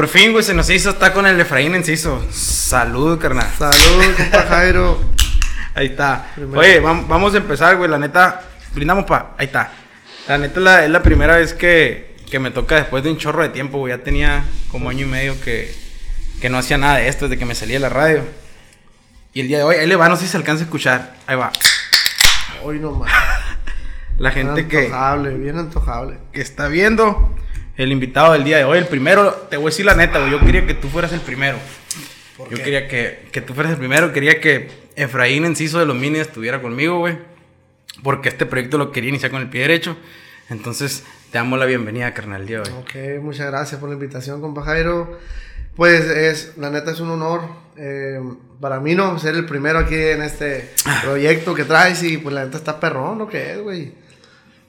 Por fin, güey, se nos hizo, está con el Efraín Enciso. Salud, carnal. Salud, compa Jairo. Ahí está. Oye, vamos a empezar, güey. La neta, brindamos pa. Ahí está. La neta es la, es la primera vez que, que, me toca después de un chorro de tiempo, güey. Ya tenía como año y medio que, que no hacía nada de esto desde que me salí de la radio. Y el día de hoy, ahí le va, no sé si se alcanza a escuchar. Ahí va. Hoy no más. La gente que. Antojable, bien antojable. Que está viendo el invitado del día de hoy. El primero, te voy a decir la neta, güey. Yo quería que tú fueras el primero. Yo quería que, que, tú fueras el primero. Quería que Efraín Enciso de los Mini estuviera conmigo, güey. Porque este proyecto lo quería iniciar con el pie derecho. Entonces, te damos la bienvenida, carnal, día de hoy. Ok, muchas gracias por la invitación, compa Jairo. Pues es, la neta es un honor eh, para mí, ¿no? Ser el primero aquí en este ah. proyecto que traes y pues la neta está perrón, lo que es, güey.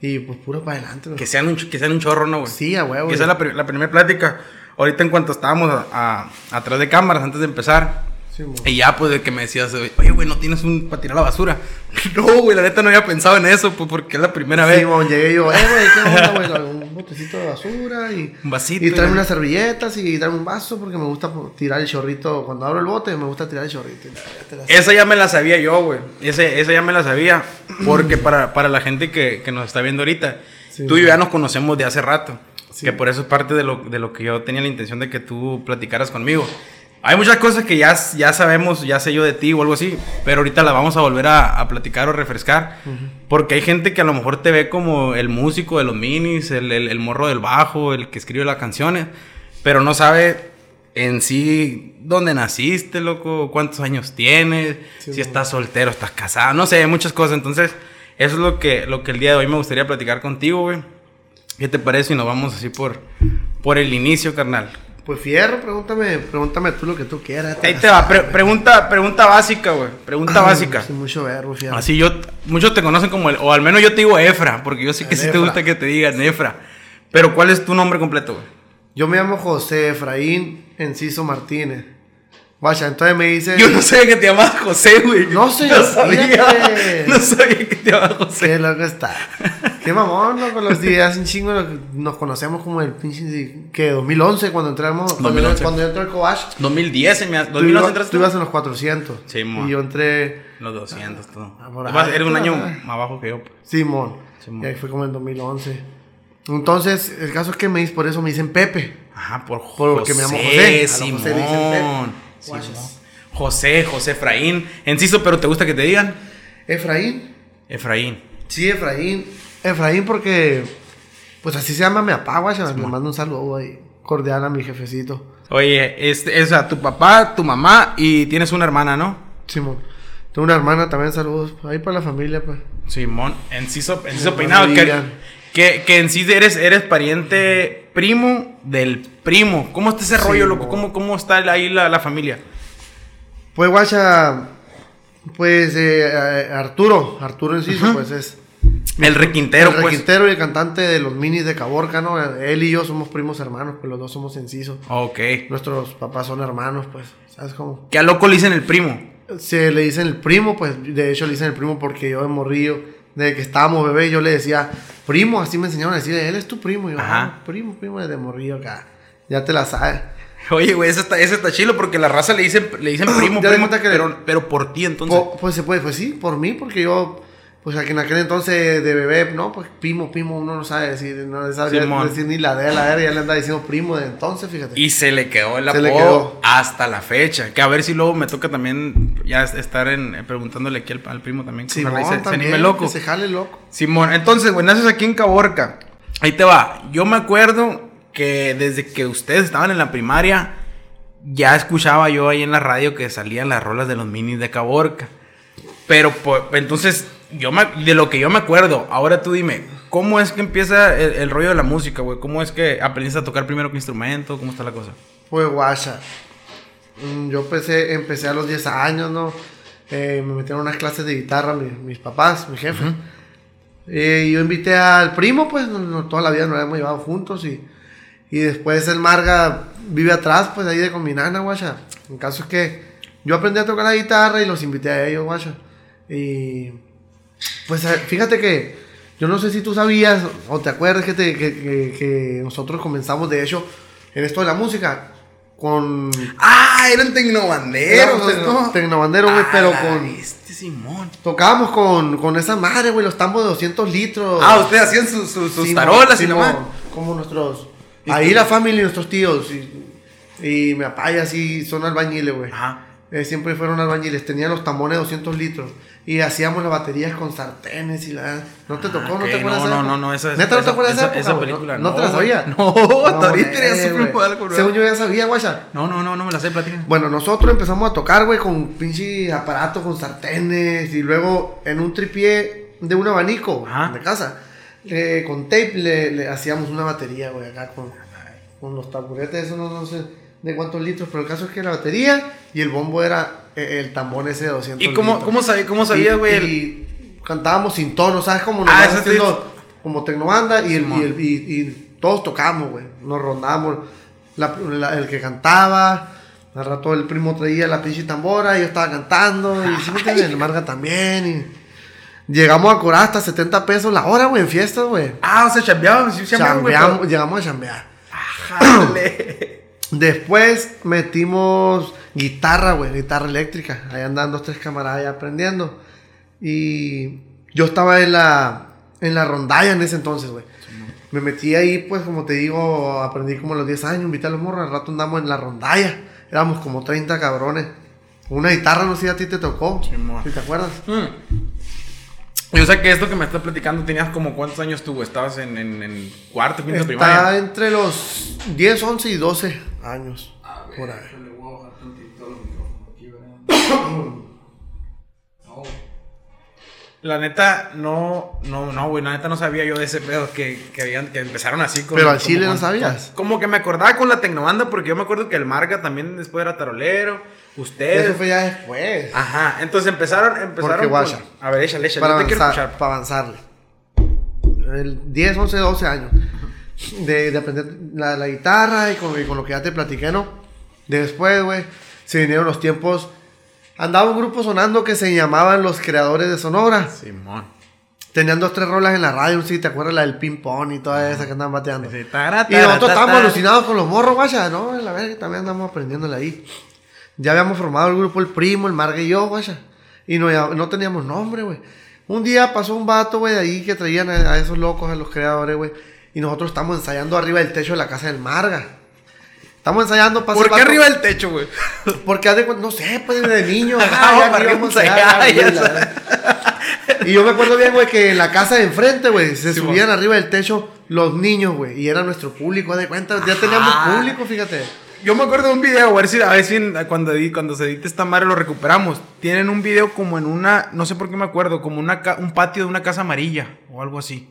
Y pues puro para adelante, güey. Que sean un, que sean un chorro, ¿no, güey? Sí, a huevo. esa es la, la primera plática. Ahorita en cuanto estábamos atrás de cámaras, antes de empezar, y ya, pues, de que me decías, oye, güey, ¿no tienes un para tirar la basura? No, güey, la neta no había pensado en eso, pues, porque es la primera vez. Sí, llegué yo, eh, güey, ¿qué onda, güey? Un botecito de basura y... Un vasito. Y traerme unas servilletas y traerme un vaso porque me gusta tirar el chorrito. Cuando abro el bote, me gusta tirar el chorrito. esa ya me la sabía yo, güey. esa ya me la sabía. Porque para, para la gente que, que nos está viendo ahorita, tú y yo ya nos conocemos de hace rato. Que por eso es parte de lo, de lo que yo tenía la intención de que tú platicaras conmigo. Hay muchas cosas que ya, ya sabemos, ya sé yo de ti o algo así, pero ahorita la vamos a volver a, platicar o refrescar. Porque hay gente que a lo mejor te ve como el músico de los minis, el, el, morro del bajo, el que escribe las canciones, pero no sabe en sí dónde naciste, loco, cuántos años tienes, si estás soltero, estás casado, no sé, muchas cosas. Entonces, eso es lo que, lo que el día de hoy me gustaría platicar contigo, güey. ¿Qué te parece si nos vamos así por, por el inicio, carnal? Pues fierro, pregúntame, pregúntame tú lo que tú quieras. Ahí te va, pregunta, pregunta básica, güey. Pregunta básica. Sí, mucho verbo, fierro. Así yo, muchos te conocen como el, o al menos yo te digo Efra, porque yo sé que sí te gusta que te digan Efra. Pero ¿cuál es tu nombre completo, güey? Yo me llamo José Efraín Enciso Martínez. Vaya, entonces me dice. Yo no sabía que te llamabas José, güey. No sé, no sabía. No sabía que te llamabas José. Qué loco está. Qué mamón, ¿no? Con los días un chingo nos conocemos como el pinche. ¿Qué? 2011, cuando entramos. 2011. Cuando, yo entré al Coach. 2010, en mi, 2011 entraste. Tú ibas en los 400. Sí, mon. Y yo entré. Los 200, todo. Ah, eres un año más bajo que yo. Pues. Sí, mon. Y ahí fue como en 2011. Entonces, el caso es que me dice, por eso me dicen Pepe. Ajá, por José. Porque me llamo José. Simón. José le dicen Pepe. José, José Efraín. Enciso, pero ¿te gusta que te digan? Efraín. Efraín. Sí, Efraín. Efraín porque, pues así se llama mi papá, güey. Le mando un saludo ahí cordial a mi jefecito. Oye, este, o sea, tu papá, tu mamá y tienes una hermana, ¿no? Simón. Tengo una hermana también, saludos. Ahí para la familia, pues. Simón, Enciso, Enciso Peinado. Que, que, en sí eres, eres pariente primo del primo. ¿Cómo está ese rollo, loco? ¿Cómo, ¿Cómo está ahí la, la familia? Pues, guacha, pues eh, Arturo, Arturo Enciso, pues es... El requintero, el pues. requintero y el cantante de los minis de Caborca, ¿no? Él y yo somos primos hermanos, pues los dos somos Enciso. Ok. Nuestros papás son hermanos, pues, ¿sabes cómo? ¿Qué a loco le dicen el primo? Se le dicen el primo, pues, de hecho le dicen el primo porque yo de morrillo, de que estábamos bebé, yo le decía, primo, así me enseñaron a decir, él es tu primo. Y yo, Ajá. Ah, primo, primo de morrillo acá. Ya te la sabes. Oye, güey, ese está, ese está chilo porque la raza le dicen, le dicen primo, primo que pero, pero por ti entonces. pues se puede, pues sí, por mí, porque yo, pues en aquel entonces de bebé, no, pues primo, primo, uno no sabe decir, no sabe decir ni la de la de, ya le anda diciendo primo de entonces, fíjate. Y se le quedó el apodo hasta la fecha. Que a ver si luego me toca también ya estar en, preguntándole aquí al, primo también. Simón, se, también, se loco. Que se jale loco. Simón, entonces, güey, naces aquí en Caborca. Ahí te va. Yo me acuerdo que desde que ustedes estaban en la primaria, ya escuchaba yo ahí en la radio que salían las rolas de los minis de Caborca. Pero pues, entonces, yo de lo que yo me acuerdo, ahora tú dime, ¿cómo es que empieza el, rollo de la música, güey? ¿Cómo es que aprendiste a tocar primero con instrumento? ¿Cómo está la cosa? Pues guacha. Mm, yo empecé, empecé a los 10 años, ¿no? Eh, me metieron unas clases de guitarra mis, papás, mi jefe. Eh, y yo invité al primo, pues toda la vida nos habíamos llevado juntos y y después el Marga vive atrás, pues ahí de con mi nana, guacha. En caso es que yo aprendí a tocar la guitarra y los invité a ellos, guacha. Y pues eh, fíjate que yo no sé si tú sabías o te acuerdas que, que, nosotros comenzamos, de hecho, en esto de la música, con. Ah, eran tecnobanderos, Éramos ¿no? tecnobanderos, güey, Ah, pero con. Este Simón. Tocábamos con, con esa madre, güey, los tambos de 200 litros. Ah, ustedes hacían sus, sus, sus tarolas sí, y nomás. mo- Como nuestros. ¿Y Ahí la familia y nuestros tíos. Y, y mi papá y así son albañiles, güey. Ajá. Eh, siempre fueron albañiles. Tenían los tambones de 200 litros. Y hacíamos las baterías con sartenes y la. ¿No te tocó? Ah, ¿No ok, te acuerdas no, de no, no, no, esa- ¿Neta no te acuerdas de esa- esa, esa época, película, ¿No, no, te la sabía? No, hasta ahorita ya supe algo, bro. Según yo ya sabía, guacha. No, no, no, no me la sé, platica. Bueno, nosotros empezamos a tocar, güey, con pinche aparato, con sartenes. Y luego en un tripié de un abanico Ajá. de casa, con tape le, le hacíamos una batería, güey, acá con, con los taburetes, eso no, no sé de cuántos litros, pero el caso es que la batería y el bombo era eh, el tambor ese de 200 ¿Y cómo, litros. cómo sabía, cómo sabía, Y- güey? el- Y, cantábamos sin tono, ¿sabes? Como Ah, nos eso haciendo como tecnobanda y, el, y, el- y- y todos tocamos, güey. Nos rondamos. La- la- el que cantaba, al rato el primo traía la pinche tambora y yo estaba cantando. Y sí, me el Marga también. Y llegamos a cobrar hasta 70 pesos la hora, güey, en fiestas, güey. Ah, o sea, chambeaban, sí. Chambeamos- llegamos a chambear. pero- Jale. Después metimos guitarra, güey, guitarra eléctrica. Ahí andan dos, tres camaradas ya aprendiendo. Y yo estaba en la, en la rondalla en ese entonces, güey. Me metí ahí, pues, como te digo, aprendí como a los 10 años, invité a los morros, al rato andamos en la rondalla. Éramos como 30 cabrones. Una guitarra, no sé si a ti te tocó. Si te acuerdas. Mm. Yo sé que esto que me estás platicando tenías como cuántos años tú, estabas en, en, en cuarto, quinto Está primaria. entre los 10, 11 y 12 años. Por ahí. La neta, no, no, no, güey, la neta no sabía yo de ese pedo que, que habían, que empezaron así con... Pero al chile no sabías. Como que me acordaba con la tecnobanda porque yo me acuerdo que el Marga también después era tarolero, ustedes... Eso fue ya después. Ajá, entonces empezaron, empezaron Porque, con-. A ver, échale, échale, para, yo te quiero avanzar, escuchar. para avanzarle. El 10, 11, 12 años de, de aprender la, la guitarra y con, y con lo que ya te platiqué, ¿no? Después, güey, se vinieron los tiempos. Andaba un grupo sonando que se llamaban Los Creadores de Sonora. Simón. Tenían dos, tres rolas en la radio, si te acuerdas la del ping pong y toda esa que andaban bateando. Sí, tara, Y tara, nosotros ta, estábamos alucinados con los morros, guacha, ¿no? La verdad que también andamos aprendiéndole ahí. Ya habíamos formado el grupo El Primo, el Marga y yo, guacha. Y no, no teníamos nombre, güey. Un día pasó un vato, güey, de ahí que traían a, a esos locos, a los creadores, güey. Y nosotros estamos ensayando arriba del techo de la casa del Marga. Estamos ensayando pasa ¿Por qué arriba del techo, güey? Porque cuenta, no sé, pues de niño. Ah, ya para íbamos Y yo me acuerdo bien, güey, que en la casa de enfrente, güey, se Sí, subían arriba del techo los niños, güey. Y era nuestro público, de cuenta. Ya teníamos Ah. público, fíjate. Yo me acuerdo de un video, a ver si, a ver si cuando, cuando se edite esta madre lo recuperamos. Tienen un video como en una, no sé por qué me acuerdo, como una un patio de una casa amarilla o algo así.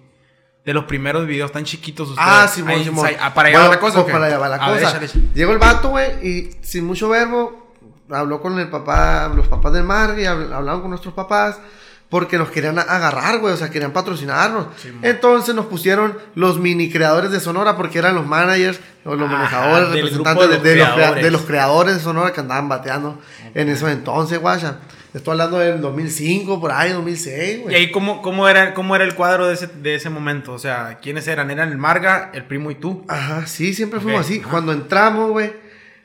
De los primeros videos, tan chiquitos ustedes. Ah, Simón, Ahí, ahí, ah, para allá va Bueno, la cosa. pues para allá va la A cosa. Llegó el vato, güey, y sin mucho verbo, habló con el papá, los papás del mar, y habl- hablaron con nuestros papás, porque nos querían agarrar, güey, o sea, querían patrocinarnos. Entonces nos pusieron los mini creadores de Sonora, porque eran los managers, o los Ajá, manejadores, del representantes de los de los de los creadores de Sonora que andaban bateando en esos entonces, guacha. Estoy hablando del 2005, por ahí, 2006, güey. Y ahí, ¿cómo, cómo, era, ¿cómo era el cuadro de ese, de ese momento? O sea, ¿quiénes eran? ¿Eran el Marga, el primo y tú? Ajá, sí, siempre fuimos así. ajá. Cuando entramos, güey,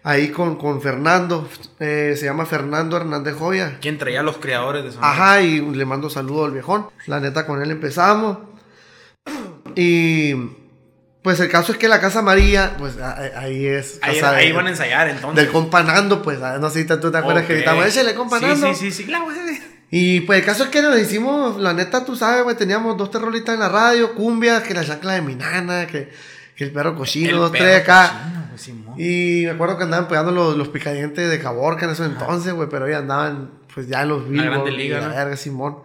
ahí con, con Fernando, eh, se llama Fernando Hernández Joya. ¿Quién traía los creadores de Sonora? Ajá, y le mando saludo al viejón. La neta, con él empezamos. Y pues el caso es que la Casa María, pues ahí es. Ahí, casa ahí de- van a ensayar entonces. Del compa Nando, pues, ah, no sé si tú te acuerdas Ok. que gritamos, échale compa sí, Nando". Sí, sí, sí, claro, güey. Y pues el caso es que nos hicimos, la neta, tú sabes, güey, teníamos dos terroritas en la radio, cumbias, que la chancla de mi nana, que, que el perro cochino, dos, tres acá. cochino, Simón. Y me acuerdo que andaban pegando los, los picadientes de Caborca en ese entonces, güey, pero ellos andaban pues ya en los vivos. Grande Liga, y la ¿no? verga, Simón.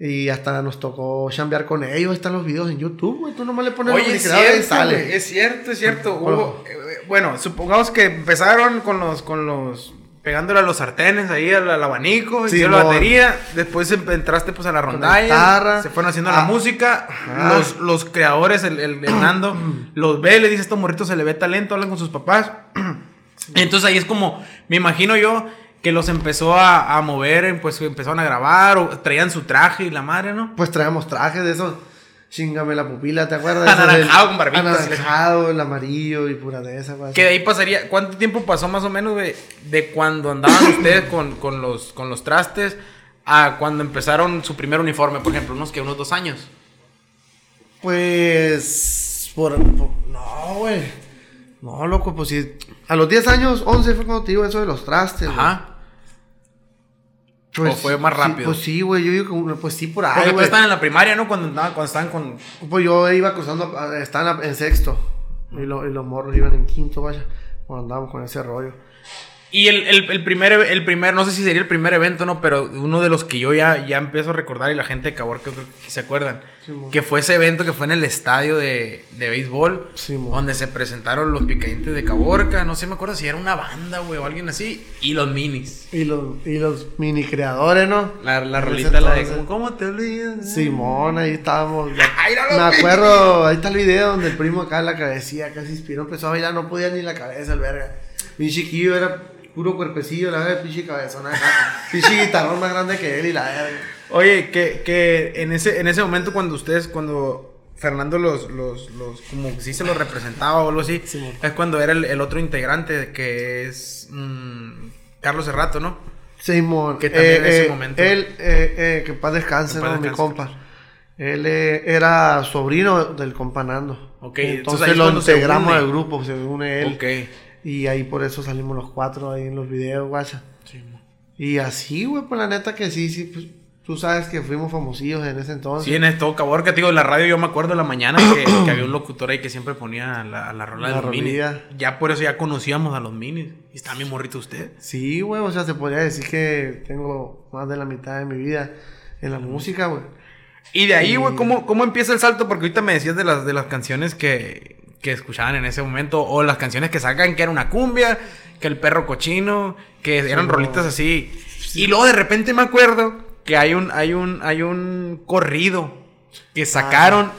Y hasta nos tocó chambear con ellos. Están los videos en YouTube, güey. Tú nomás le pones Oye, es creadores y cierto, sale. güey, es cierto, es cierto. Hubo, eh, eh, bueno, supongamos que empezaron con los, con los, pegándole a los sartenes ahí al, al abanico, Sí, hicieron la batería, después em- entraste pues a la la rondalla, se fueron haciendo Ah. la música, Ajá. los, los creadores, el, el, el Nando, los ve, le dice estos morritos se le ve talento, hablan con sus papás. Entonces ahí es como, me imagino yo que los empezó a, a mover, pues empezaron a grabar o traían su traje y la madre, ¿no? Pues traíamos trajes de esos. Chingame la pupila, ¿te acuerdas? Anaranjado con barbitas. Anaranjado, el amarillo y pura de esa, güey. Que de ahí pasaría, ¿cuánto tiempo pasó más o menos de, de cuando andaban ustedes con, con, los, con los trastes a cuando empezaron su primer uniforme, por ejemplo? Unos que unos dos años. Pues. Por, no, güey. No, loco, pues sí. A los 10 años, 11 fue cuando te digo eso de los trastes. Ajá. Pues, ¿O fue más rápido? pues sí, güey, yo digo que pues sí por ahí, Porque tú estaban en la primaria, ¿no? Cuando, cuando estaban con... Pues yo iba cruzando, estaban en sexto. Y, lo, y los morros iban en quinto, vaya. Cuando andábamos con ese rollo. Y el, el, el, primer, el primer, no sé si sería el primer evento, ¿no? Pero uno de los que yo ya, ya empiezo a recordar y la gente de Cabor que, que se acuerdan. que fue ese evento que fue en el estadio de, de béisbol. donde se presentaron los picadientes de Caborca. No sé, me acuerdo si era una banda, güey, o alguien así. Y los minis. Y los, y los mini creadores, ¿no? La, la rolita, la de ¿Cómo te olvidas? Simón, ahí estábamos. me acuerdo, ahí está el video donde el primo acá la cabecilla casi inspiró. Empezó a bailar, no podía ni la cabeza el verga. Mi chiquillo era puro cuerpecillo, la verdad, pinche cabezona. pinche guitarrón más grande que él y la verga. Oye, que, que en, ese, en ese momento cuando ustedes, cuando Fernando los, los, los como si se los representaba o algo así, es cuando era el, otro integrante que es mm, Carlos Serrato, ¿no? Simón. Que también en ese eh, momento. Él, eh, eh, que paz descanse, ¿no? mi compa. Él era sobrino del compa Nando. Ok, entonces, entonces lo integramos al grupo, se une él. Ok. Y ahí por eso salimos los cuatro ahí en los videos, guacha. Sí, y así, güey, pues la neta que sí, sí, pues tú sabes que fuimos famosillos en ese entonces. Sí, en esto, cabrón, que digo, en la radio yo me acuerdo en la mañana que, había un locutor ahí que siempre ponía la, la rola de los minis. Ya por eso ya conocíamos a los minis. Y está mi morrito usted. Sí, güey, o sea, se podría decir que tengo más de la mitad de mi vida en la música, güey. Y de ahí, güey, ¿cómo, ¿cómo empieza el salto? Porque ahorita me decías de las, de las canciones que, que escuchaban en ese momento, o las canciones que sacan que era una cumbia, que el perro cochino, que eran rolitas así. Y luego de repente me acuerdo que hay un, hay un, hay un corrido que sacaron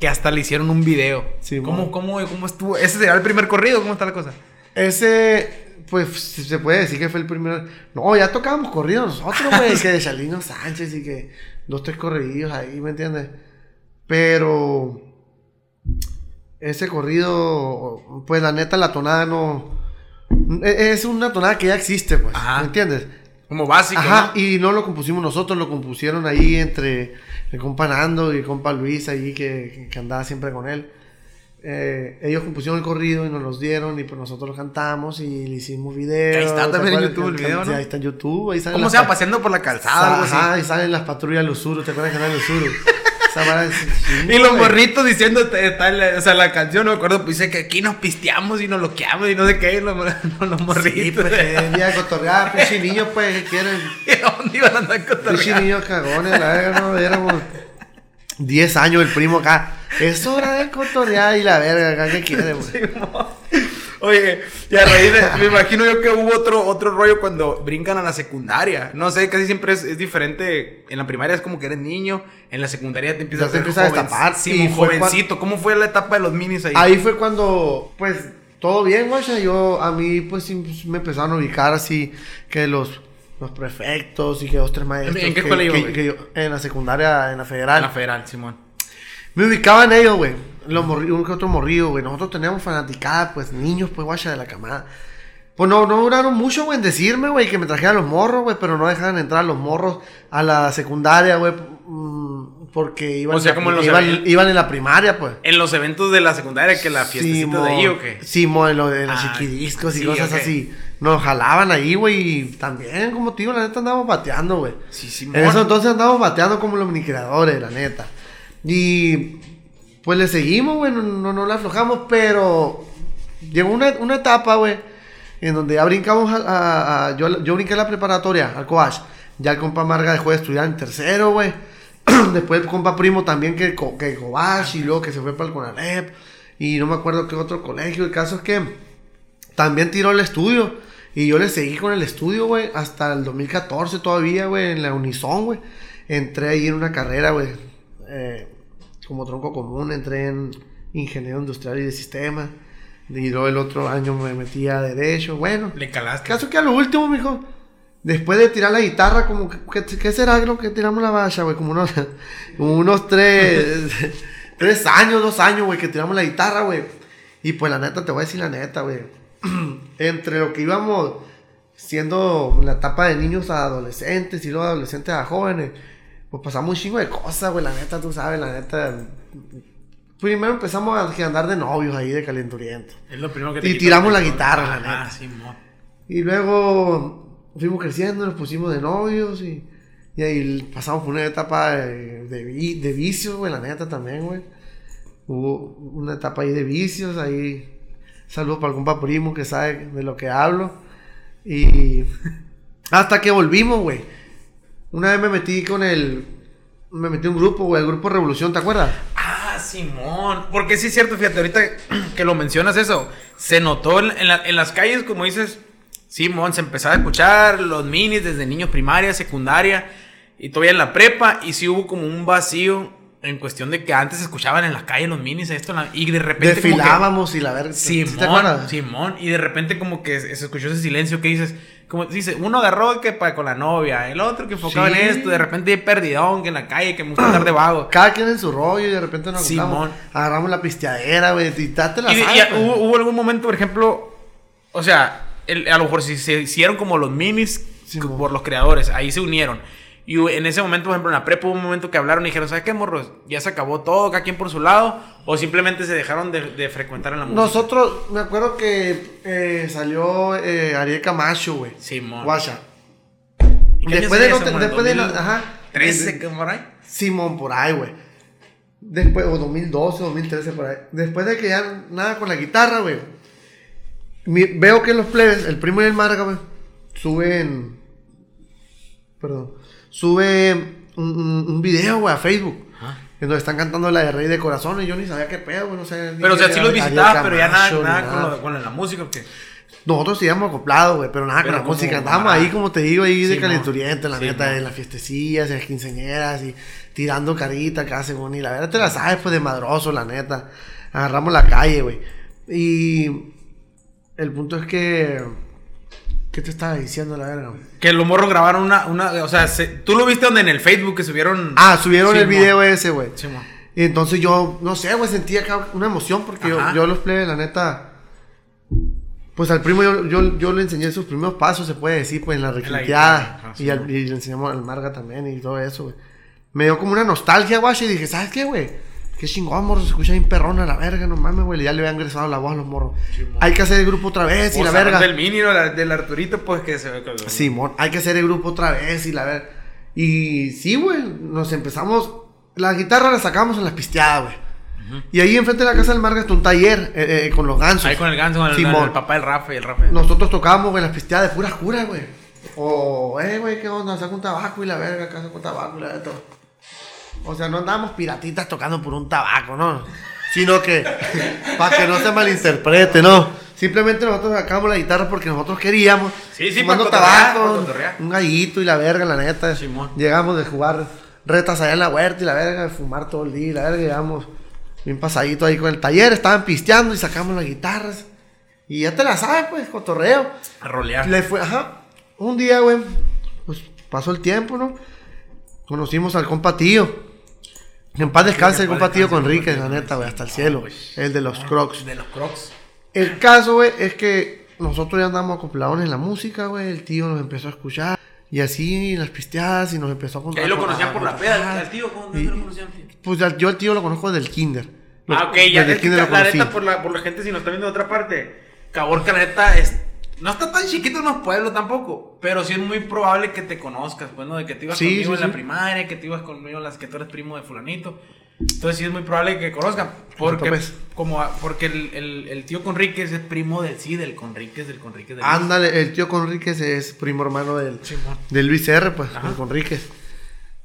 que hasta le hicieron un video. ¿Cómo, cómo, ¿Cómo estuvo? ¿Ese será el primer corrido? ¿Cómo está la cosa? Ese, pues se puede decir que fue el primer. No, ya tocábamos corridos nosotros, güey. que de Chalino Sánchez y que dos, tres corridos ahí, ¿me entiendes? Pero ese corrido, pues la neta la tonada no... E, es una tonada que ya existe, pues. ¿Me entiendes? Como básico. Ajá, y no lo compusimos nosotros, lo compusieron ahí entre el compa Nando y el compa Luis, ahí que, que andaba siempre con él. Eh, ellos compusieron el corrido y nos los dieron y pues nosotros lo cantamos y le hicimos video. Ahí está también en YouTube el video, ¿no? Ahí está en YouTube. Ahí ¿Cómo se va paseando por la calzada? Ajá, ahí salen las patrullas Lusuru, ¿te acuerdas que eran Lusuru? y los morritos diciendo, o sea, la canción, no me acuerdo, pues dice que aquí nos pisteamos y nos loqueamos y no sé qué, los, los morritos. Sí, pues, el día de cotorrear, pinche niños, pues, ¿qué quieren? ¿Y dónde iban a andar cotorreando? Pinche niños cagones, la verga, no, éramos 10 años el primo acá. Es hora de cotorrear y la verga, acá, ¿qué quieren, güey? Oye, y a raíz de, me imagino yo que hubo otro, otro rollo cuando brincan a la secundaria. No sé, casi siempre es, diferente. En la primaria es como que eres niño, en la secundaria te empiezas, a, empieza a destapar. Sí, jovencito. ¿Cómo fue la etapa de los minis ahí? Ahí fue cuando, pues, todo bien, güey. Yo, a mí, pues, me empezaron a ubicar así, que los, los prefectos y que dos, tres maestros. ¿En qué escuela yo, En la secundaria, en la federal. En la federal, Simón. Me ubicaban ellos, güey. Los morridos, un que otro morrido, güey. Nosotros teníamos fanaticada, pues, niños, pues, guacha de la camada. Pues no, no duraron mucho, güey, en decirme, güey, que me trajeran los morros, güey, pero no dejaban entrar los morros a la secundaria, güey, mm, porque iban, o sea, como en iban, iban, en la primaria, pues. En los eventos de la secundaria, que la fiestecita de ahí, ¿o qué? Sí, mo, en, lo, de los ah, chiquidiscos y cosas así. Nos jalaban ahí, güey, y también, como digo, la neta andábamos bateando, güey. Sí, sí, En eso entonces andábamos bateando como los mini creadores, la neta. Y pues le seguimos, güey, no, no, la aflojamos, pero llegó una, una etapa, güey, en donde ya brincamos a, yo, yo brinqué la preparatoria, al coach. Ya el compa Marga dejó de estudiar en tercero, güey. Después el compa Primo también que, que coach y luego que se fue para el Conalep. Y no me acuerdo qué otro colegio. El caso es que también tiró el estudio. Y yo le seguí con el estudio, güey, hasta el 2014 todavía, güey, en la Unison, güey. Entré ahí en una carrera, güey. Eh, como tronco común, entré en ingeniero industrial y de sistemas. Y luego el otro año me metí a derecho. Bueno, le calaste. Caso que a lo último, mijo, después de tirar la guitarra, como, ¿qué, qué será lo que tiramos la valla, güey? Como unos, como unos tres, tres años, dos años, güey, que tiramos la guitarra, güey. Y pues la neta, te voy a decir la neta, güey. Entre lo que íbamos siendo la etapa de niños a adolescentes y luego adolescentes a jóvenes, pues pasamos un chingo de cosas, güey, la neta, tú sabes, la neta. Primero empezamos a andar de novios ahí, de calenturiento. Es lo primero que te Y tiramos la guitarra, la Ah, neta. sí, mo. Y luego fuimos creciendo, nos pusimos de novios y, y ahí pasamos por una etapa de, de, vi- de vicios, güey, la neta también, güey. Hubo una etapa ahí de vicios, ahí saludos para el compa primo que sabe de lo que hablo. Y hasta que volvimos, güey. Una vez me metí con el... Me metí un grupo, güey, el grupo Revolución, ¿te acuerdas? Ah, Simón. Porque sí es cierto, fíjate, ahorita que lo mencionas eso, se notó en la- en las calles, como dices, Simón, se empezaba a escuchar los minis desde niños primaria, secundaria y todavía en la prepa. Y sí hubo como un vacío en cuestión de que antes se escuchaban en la calle los minis, esto, la- y de repente. como que- Desfilábamos y la verga. ¿sí Simón, te acuerdas? Simón, y de repente como que se escuchó ese silencio que dices, como dice, uno agarró que para con la novia, el otro que enfocaba Sí. en esto, de repente perdidón que en la calle, que me gusta andar de vago. Cada quien en su rollo y de repente nos Simón. agarramos la pisteadera, güey, y date la Y, sabes, y pues. hubo, hubo algún momento, por ejemplo, o sea, el- a lo mejor si se hicieron como los minis Simón. por los creadores, ahí se unieron. Y en ese momento, por ejemplo, en la prepa hubo un momento que hablaron y dijeron, ¿sabes qué, morros? Ya se acabó todo, cada quien por su lado, o simplemente se dejaron de, de frecuentar en la música. Nosotros, me acuerdo que eh, salió eh, Ariel Camacho, güey. Guacha. ¿Y qué Después de, no eso, en después de, no- 2013, ajá. ¿13 que por ahí? Simón, por ahí, güey. Después, o 2012, 2013, por ahí. Después de que ya nada con la guitarra, güey. Veo que los plebes, el primo y el Marga, güey, suben. Perdón. Suben un, un- un video, güey, a Facebook. Ajá. En donde están cantando la de Rey de Corazón. Y yo ni sabía qué pedo, güey. No sé. Pero o sea, sí los visitabas, pero ya nada, nada con, lo- con la música, porque... nosotros íbamos acoplados, güey, pero nada Pero con la música. Andábamos ahí, como te digo, ahí de calenturiente, la. Sí, neta, en las fiestecillas, en las quinceñeras y tirando carita acá según. Y la verdad te la sabes, pues de madroso, la neta. Agarramos la calle, güey. Y el punto es que. ¿Qué te estaba diciendo, la verga? Que los morros grabaron una, una o sea, se- tú lo viste donde en el Facebook que subieron... Ah, subieron Sí, el video ese, güey. Sí. Y entonces yo, no sé, güey, sentí acá una emoción porque yo, yo los plebes, la neta. Pues al primo yo, yo, yo le enseñé sus primeros pasos, se puede decir, pues en la requinteada. sí, y, y le enseñamos al Marga también y todo eso, güey. Me dio como una nostalgia, güey, y dije, ¿sabes qué, güey? Qué chingón, morro, se escucha bien perrona la verga, no mames, güey. Ya le había ingresado la voz a los morros. hay que hacer el grupo otra vez y la verga. Del mini o la- del Arturito, pues que se ve que... Simón, hay que hacer el grupo otra vez y la ver. Y sí, güey, nos empezamos. La guitarra la sacamos en las pisteadas, güey. Y ahí enfrente de la casa del Marga está un taller eh, eh, con los gansos. Ahí con el ganso, con el, Simón. el papá del Rafa y el Rafa. Nosotros tocábamos, güey, las pisteadas de puras curas, güey. O, eh, güey, ¿qué onda? Saca un tabaco y la verga, acá saca un tabaco y la verga, todo. O sea, no andábamos piratitas tocando por un tabaco, ¿no? Sino que, para que no se malinterprete, ¿no? Simplemente nosotros sacamos la guitarra porque nosotros queríamos. Sí, sí, fumando tabaco, un gallito y la verga, la neta. Simón. Llegamos de jugar retas allá en la huerta y la verga, de fumar todo el día y la verga, llegamos bien pasadito ahí con el taller, estaban pisteando y sacamos las guitarras. Y ya te la sabes, pues, cotorreo. A rolear. Le fue, ajá. Un día, güey, pues pasó el tiempo, ¿no? Conocimos al compa tío. En paz descanse el en paz compa tío descanse, Conrique, compa la neta, güey, hasta el Ah, cielo. güey. El de los crocs. De los crocs. El caso, güey, es que nosotros ya andamos acoplados en la música, güey. El tío nos empezó a escuchar. Y así, las pisteadas, y nos empezó a Que contar. ahí lo conocían por la peda, al tío, ¿cómo lo conocían? Pues yo al tío lo conozco del kinder. Lo- Ah, ok, ya Desde es el que kinder la neta, por la, gente, si nos está viendo de otra parte, Caborca, la neta, es, no está tan chiquito en los pueblos tampoco, pero sí es muy probable que te conozcas, pues, ¿no? De que te ibas Sí, conmigo sí, en la primaria, que te ibas conmigo en las que tú eres primo de fulanito. Entonces sí es muy probable que conozcan, porque, topes. como, porque el, el, el tío Conríquez es primo del, sí, del Conríquez, del Conríquez. Del Ándale, el tío Conríquez es primo hermano del, de Luis R, pues, Ajá. el Conríquez.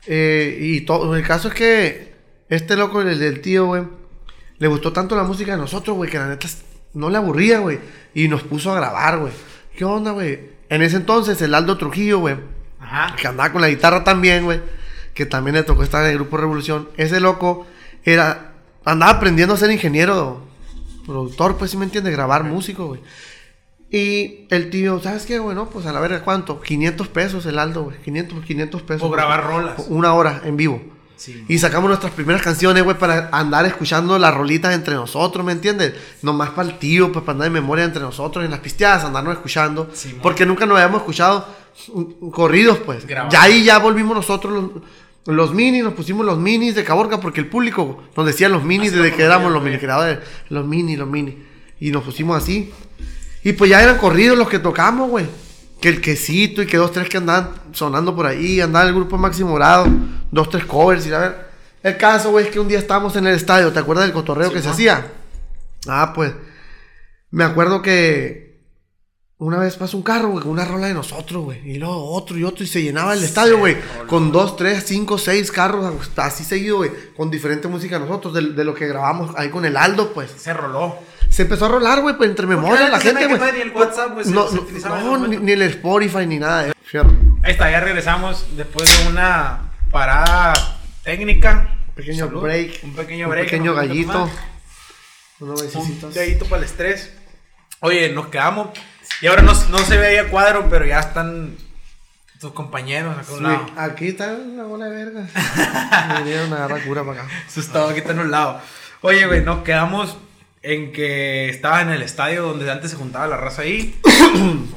Eh, y todo, el caso es que este loco, el del tío, güey, le gustó tanto la música de nosotros, güey, que la neta no le aburría, güey. Y nos puso a grabar, güey. ¿Qué onda, güey? En ese entonces, el Aldo Trujillo, güey, Ajá. que andaba con la guitarra también, güey, que también le tocó estar en el grupo Revolución. Ese loco era, andaba aprendiendo a ser ingeniero, productor, pues, si me entiendes, grabar músico, güey. Y el tío, ¿sabes qué, güey? No, pues a la verga, ¿cuánto? 500 pesos el Aldo, güey. 500, 500 pesos. Por grabar rolas. Una hora en vivo. Y sacamos nuestras primeras canciones, güey, para andar escuchando las rolitas entre nosotros, ¿me entiendes? Nomás para el tío, pues para andar en memoria entre nosotros, en las pisteadas, andarnos escuchando. porque nunca nos habíamos escuchado corridos, pues. Ya ahí ya volvimos nosotros los, los minis, nos pusimos los minis de Caborca, porque el público nos decía los minis desde que éramos los mini creadores. Los minis, los minis. Y nos pusimos así. Y pues ya eran corridos los que tocamos, güey que el quesito y que dos, tres que andaban sonando por ahí, andaba el grupo Máximo Grado, dos, tres covers y a ver. El caso, güey, es que un día estábamos en el estadio, ¿te acuerdas del cotorreo que se hacía? Ah, pues, me acuerdo que una vez pasó un carro, güey, con una rola de nosotros, güey, y luego otro y otro, y se llenaba el estadio, güey, con dos, tres, cinco, seis carros, así seguido, güey, con diferente música nosotros, de, de lo que grabamos ahí con el Aldo, pues. Se roló se empezó a rolar, güey, pues entre memoria la gente, güey. Ni el WhatsApp, güey. No, no, ni, el Spotify ni nada. Eh. Ahí está, ya regresamos después de una parada técnica. Un pequeño break. Un pequeño break. Un pequeño gallito. un gallito para el estrés. Oye, nos quedamos. Y ahora no, no se veía cuadro, pero ya están tus compañeros acá a un lado. Aquí está una bola de verga. Me vinieron a agarrar cura para acá. Asustado, aquí está en un lado. Oye, güey, nos quedamos en que estaba en el estadio donde antes se juntaba la raza ahí.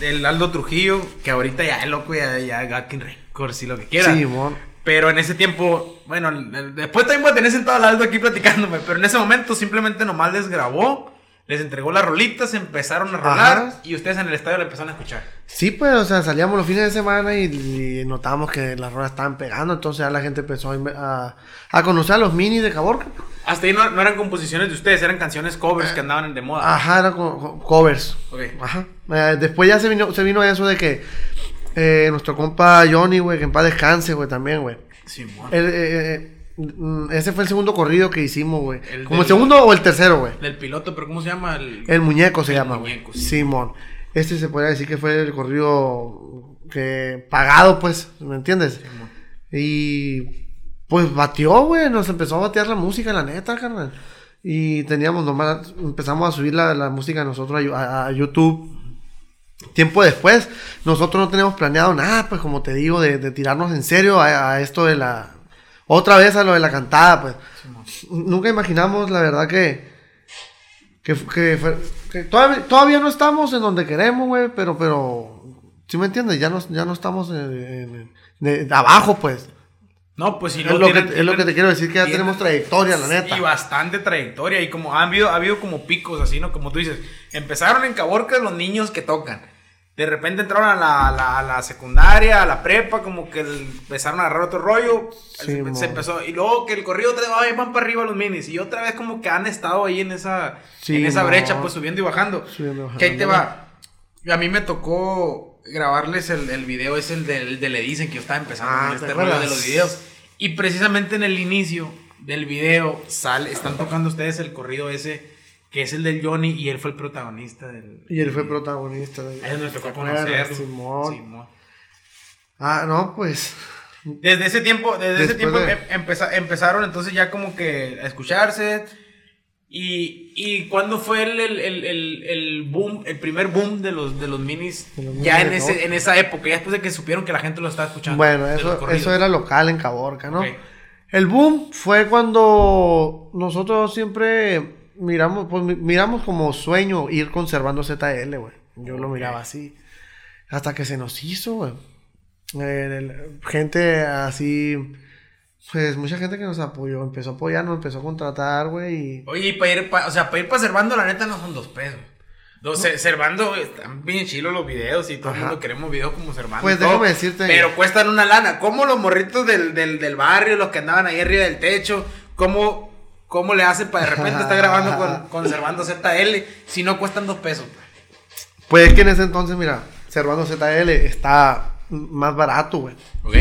el Aldo Trujillo, que ahorita ya es loco, ya, ya Gatkin Records y lo que quiera. Sí, Pero en ese tiempo, bueno, después también voy a tener sentado al Aldo aquí platicándome, pero en ese momento simplemente nomás les grabó les entregó las rolitas, empezaron a rolar y ustedes en el estadio le empezaron a escuchar. Sí, pues, o sea, salíamos los fines de semana y, notamos que las rolas estaban pegando, entonces ya la gente empezó a, a, conocer a los minis de Caborca. Hasta ahí no, eran composiciones de ustedes, eran canciones covers que andaban de moda. Ajá, eran covers. Ajá. Eh, después ya se vino, se vino eso de que eh, nuestro compa Johnny, güey, que en paz descanse, güey, también, güey. Sí, bueno. Ese fue el segundo corrido que hicimos, güey. Como el segundo o el tercero, güey. Del piloto, pero ¿cómo se llama? El, muñeco se llama, güey. Simón. Este se podría decir que fue el corrido que pagado, pues, ¿me entiendes? Y pues batió, güey. Nos empezó a batear la música, la neta, carnal. Y teníamos nomás, empezamos a subir la, música nosotros a, YouTube. Tiempo después, nosotros no tenemos planeado nada, pues como te digo, de, tirarnos en serio a esto de la, otra vez a lo de la cantada, pues. Nunca imaginamos, la verdad, que. Que, que, todavía, todavía, no estamos en donde queremos, güey, pero, pero. ¿Sí me entiendes? Ya no, ya no estamos en, abajo, pues. No, pues si no. Es, lo, que, es lo que te quiero decir, que ya tenemos trayectoria, la neta. Y bastante trayectoria. Y como ha habido, ha habido como picos así, ¿no? Como tú dices, empezaron en Caborca los niños que tocan de repente entraron a la, a la, secundaria, a la prepa, como que empezaron a agarrar otro rollo. se, empezó. Y luego que el corrido otra vez van para arriba los minis. Y otra vez como que han estado ahí en esa, en esa brecha, pues subiendo y bajando. Que ahí te va. A mí me tocó grabarles el, el video, es el del de Le Dicen que yo estaba empezando ah, con este rollo de los videos. Y precisamente en el inicio del video sale, están tocando ustedes el corrido ese que es el del Johnny y él fue el protagonista del... Y él fue protagonista del... Ahí nos tocó conocerlo. Simón. Ah, no, pues... Desde ese tiempo, desde ese tiempo em, empezaron entonces ya como que a escucharse. Y, y cuando fue el, el, el, el, boom, el primer boom de los, de los minis, ya en, ese, en esa época, ya después de que supieron que la gente lo estaba escuchando. Bueno, eso, eso era local en Caborca, ¿no? El boom fue cuando nosotros siempre miramos, pues miramos como sueño ir conservando ZL, güey. Yo lo miraba así. Hasta que se nos hizo, güey. Eh, gente así. Pues mucha gente que nos apoyó, empezó a apoyarnos, empezó a contratar, güey. Oye, y para ir, o sea, para ir conservando, la neta no son dos pesos. Dos, Servando, están bien chilos los videos y todo el mundo queremos videos como Servando. Pues déjame decirte. Pero cuestan una lana. ¿Cómo los morritos del, del, del barrio, los que andaban ahí arriba del techo, cómo ¿Cómo le hace para de repente estar grabando con, conservando ZL si no cuestan dos pesos? Pues que en ese entonces, mira, Servando ZL está más barato, güey. Ok.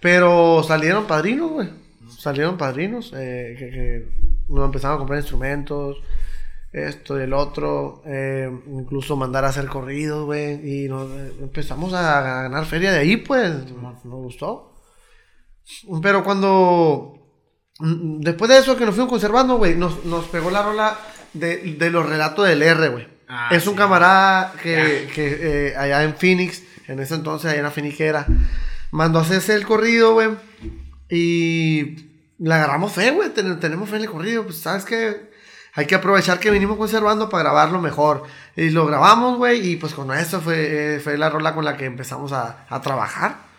Pero salieron padrinos, güey. Salieron padrinos eh, que, que, nos empezaron a comprar instrumentos, esto y el otro. Eh, incluso mandar a hacer corridos, güey. Y nos, eh, empezamos a ganar feria de ahí, pues. Nos, nos gustó. Pero cuando después de eso que nos fuimos conservando, güey, nos, pegó la rola de, los relatos del R, güey. Ah, es un camarada que, eh, allá en Phoenix, en ese entonces allá en la Finiquera, mandó a hacerse el corrido, güey. Y le agarramos fe, güey. tenemos fe en el corrido. Pues, ¿sabes qué? Hay que aprovechar que vinimos conservando para grabarlo mejor. Y lo grabamos, güey. Y pues con eso fue, fue la rola con la que empezamos a, a trabajar.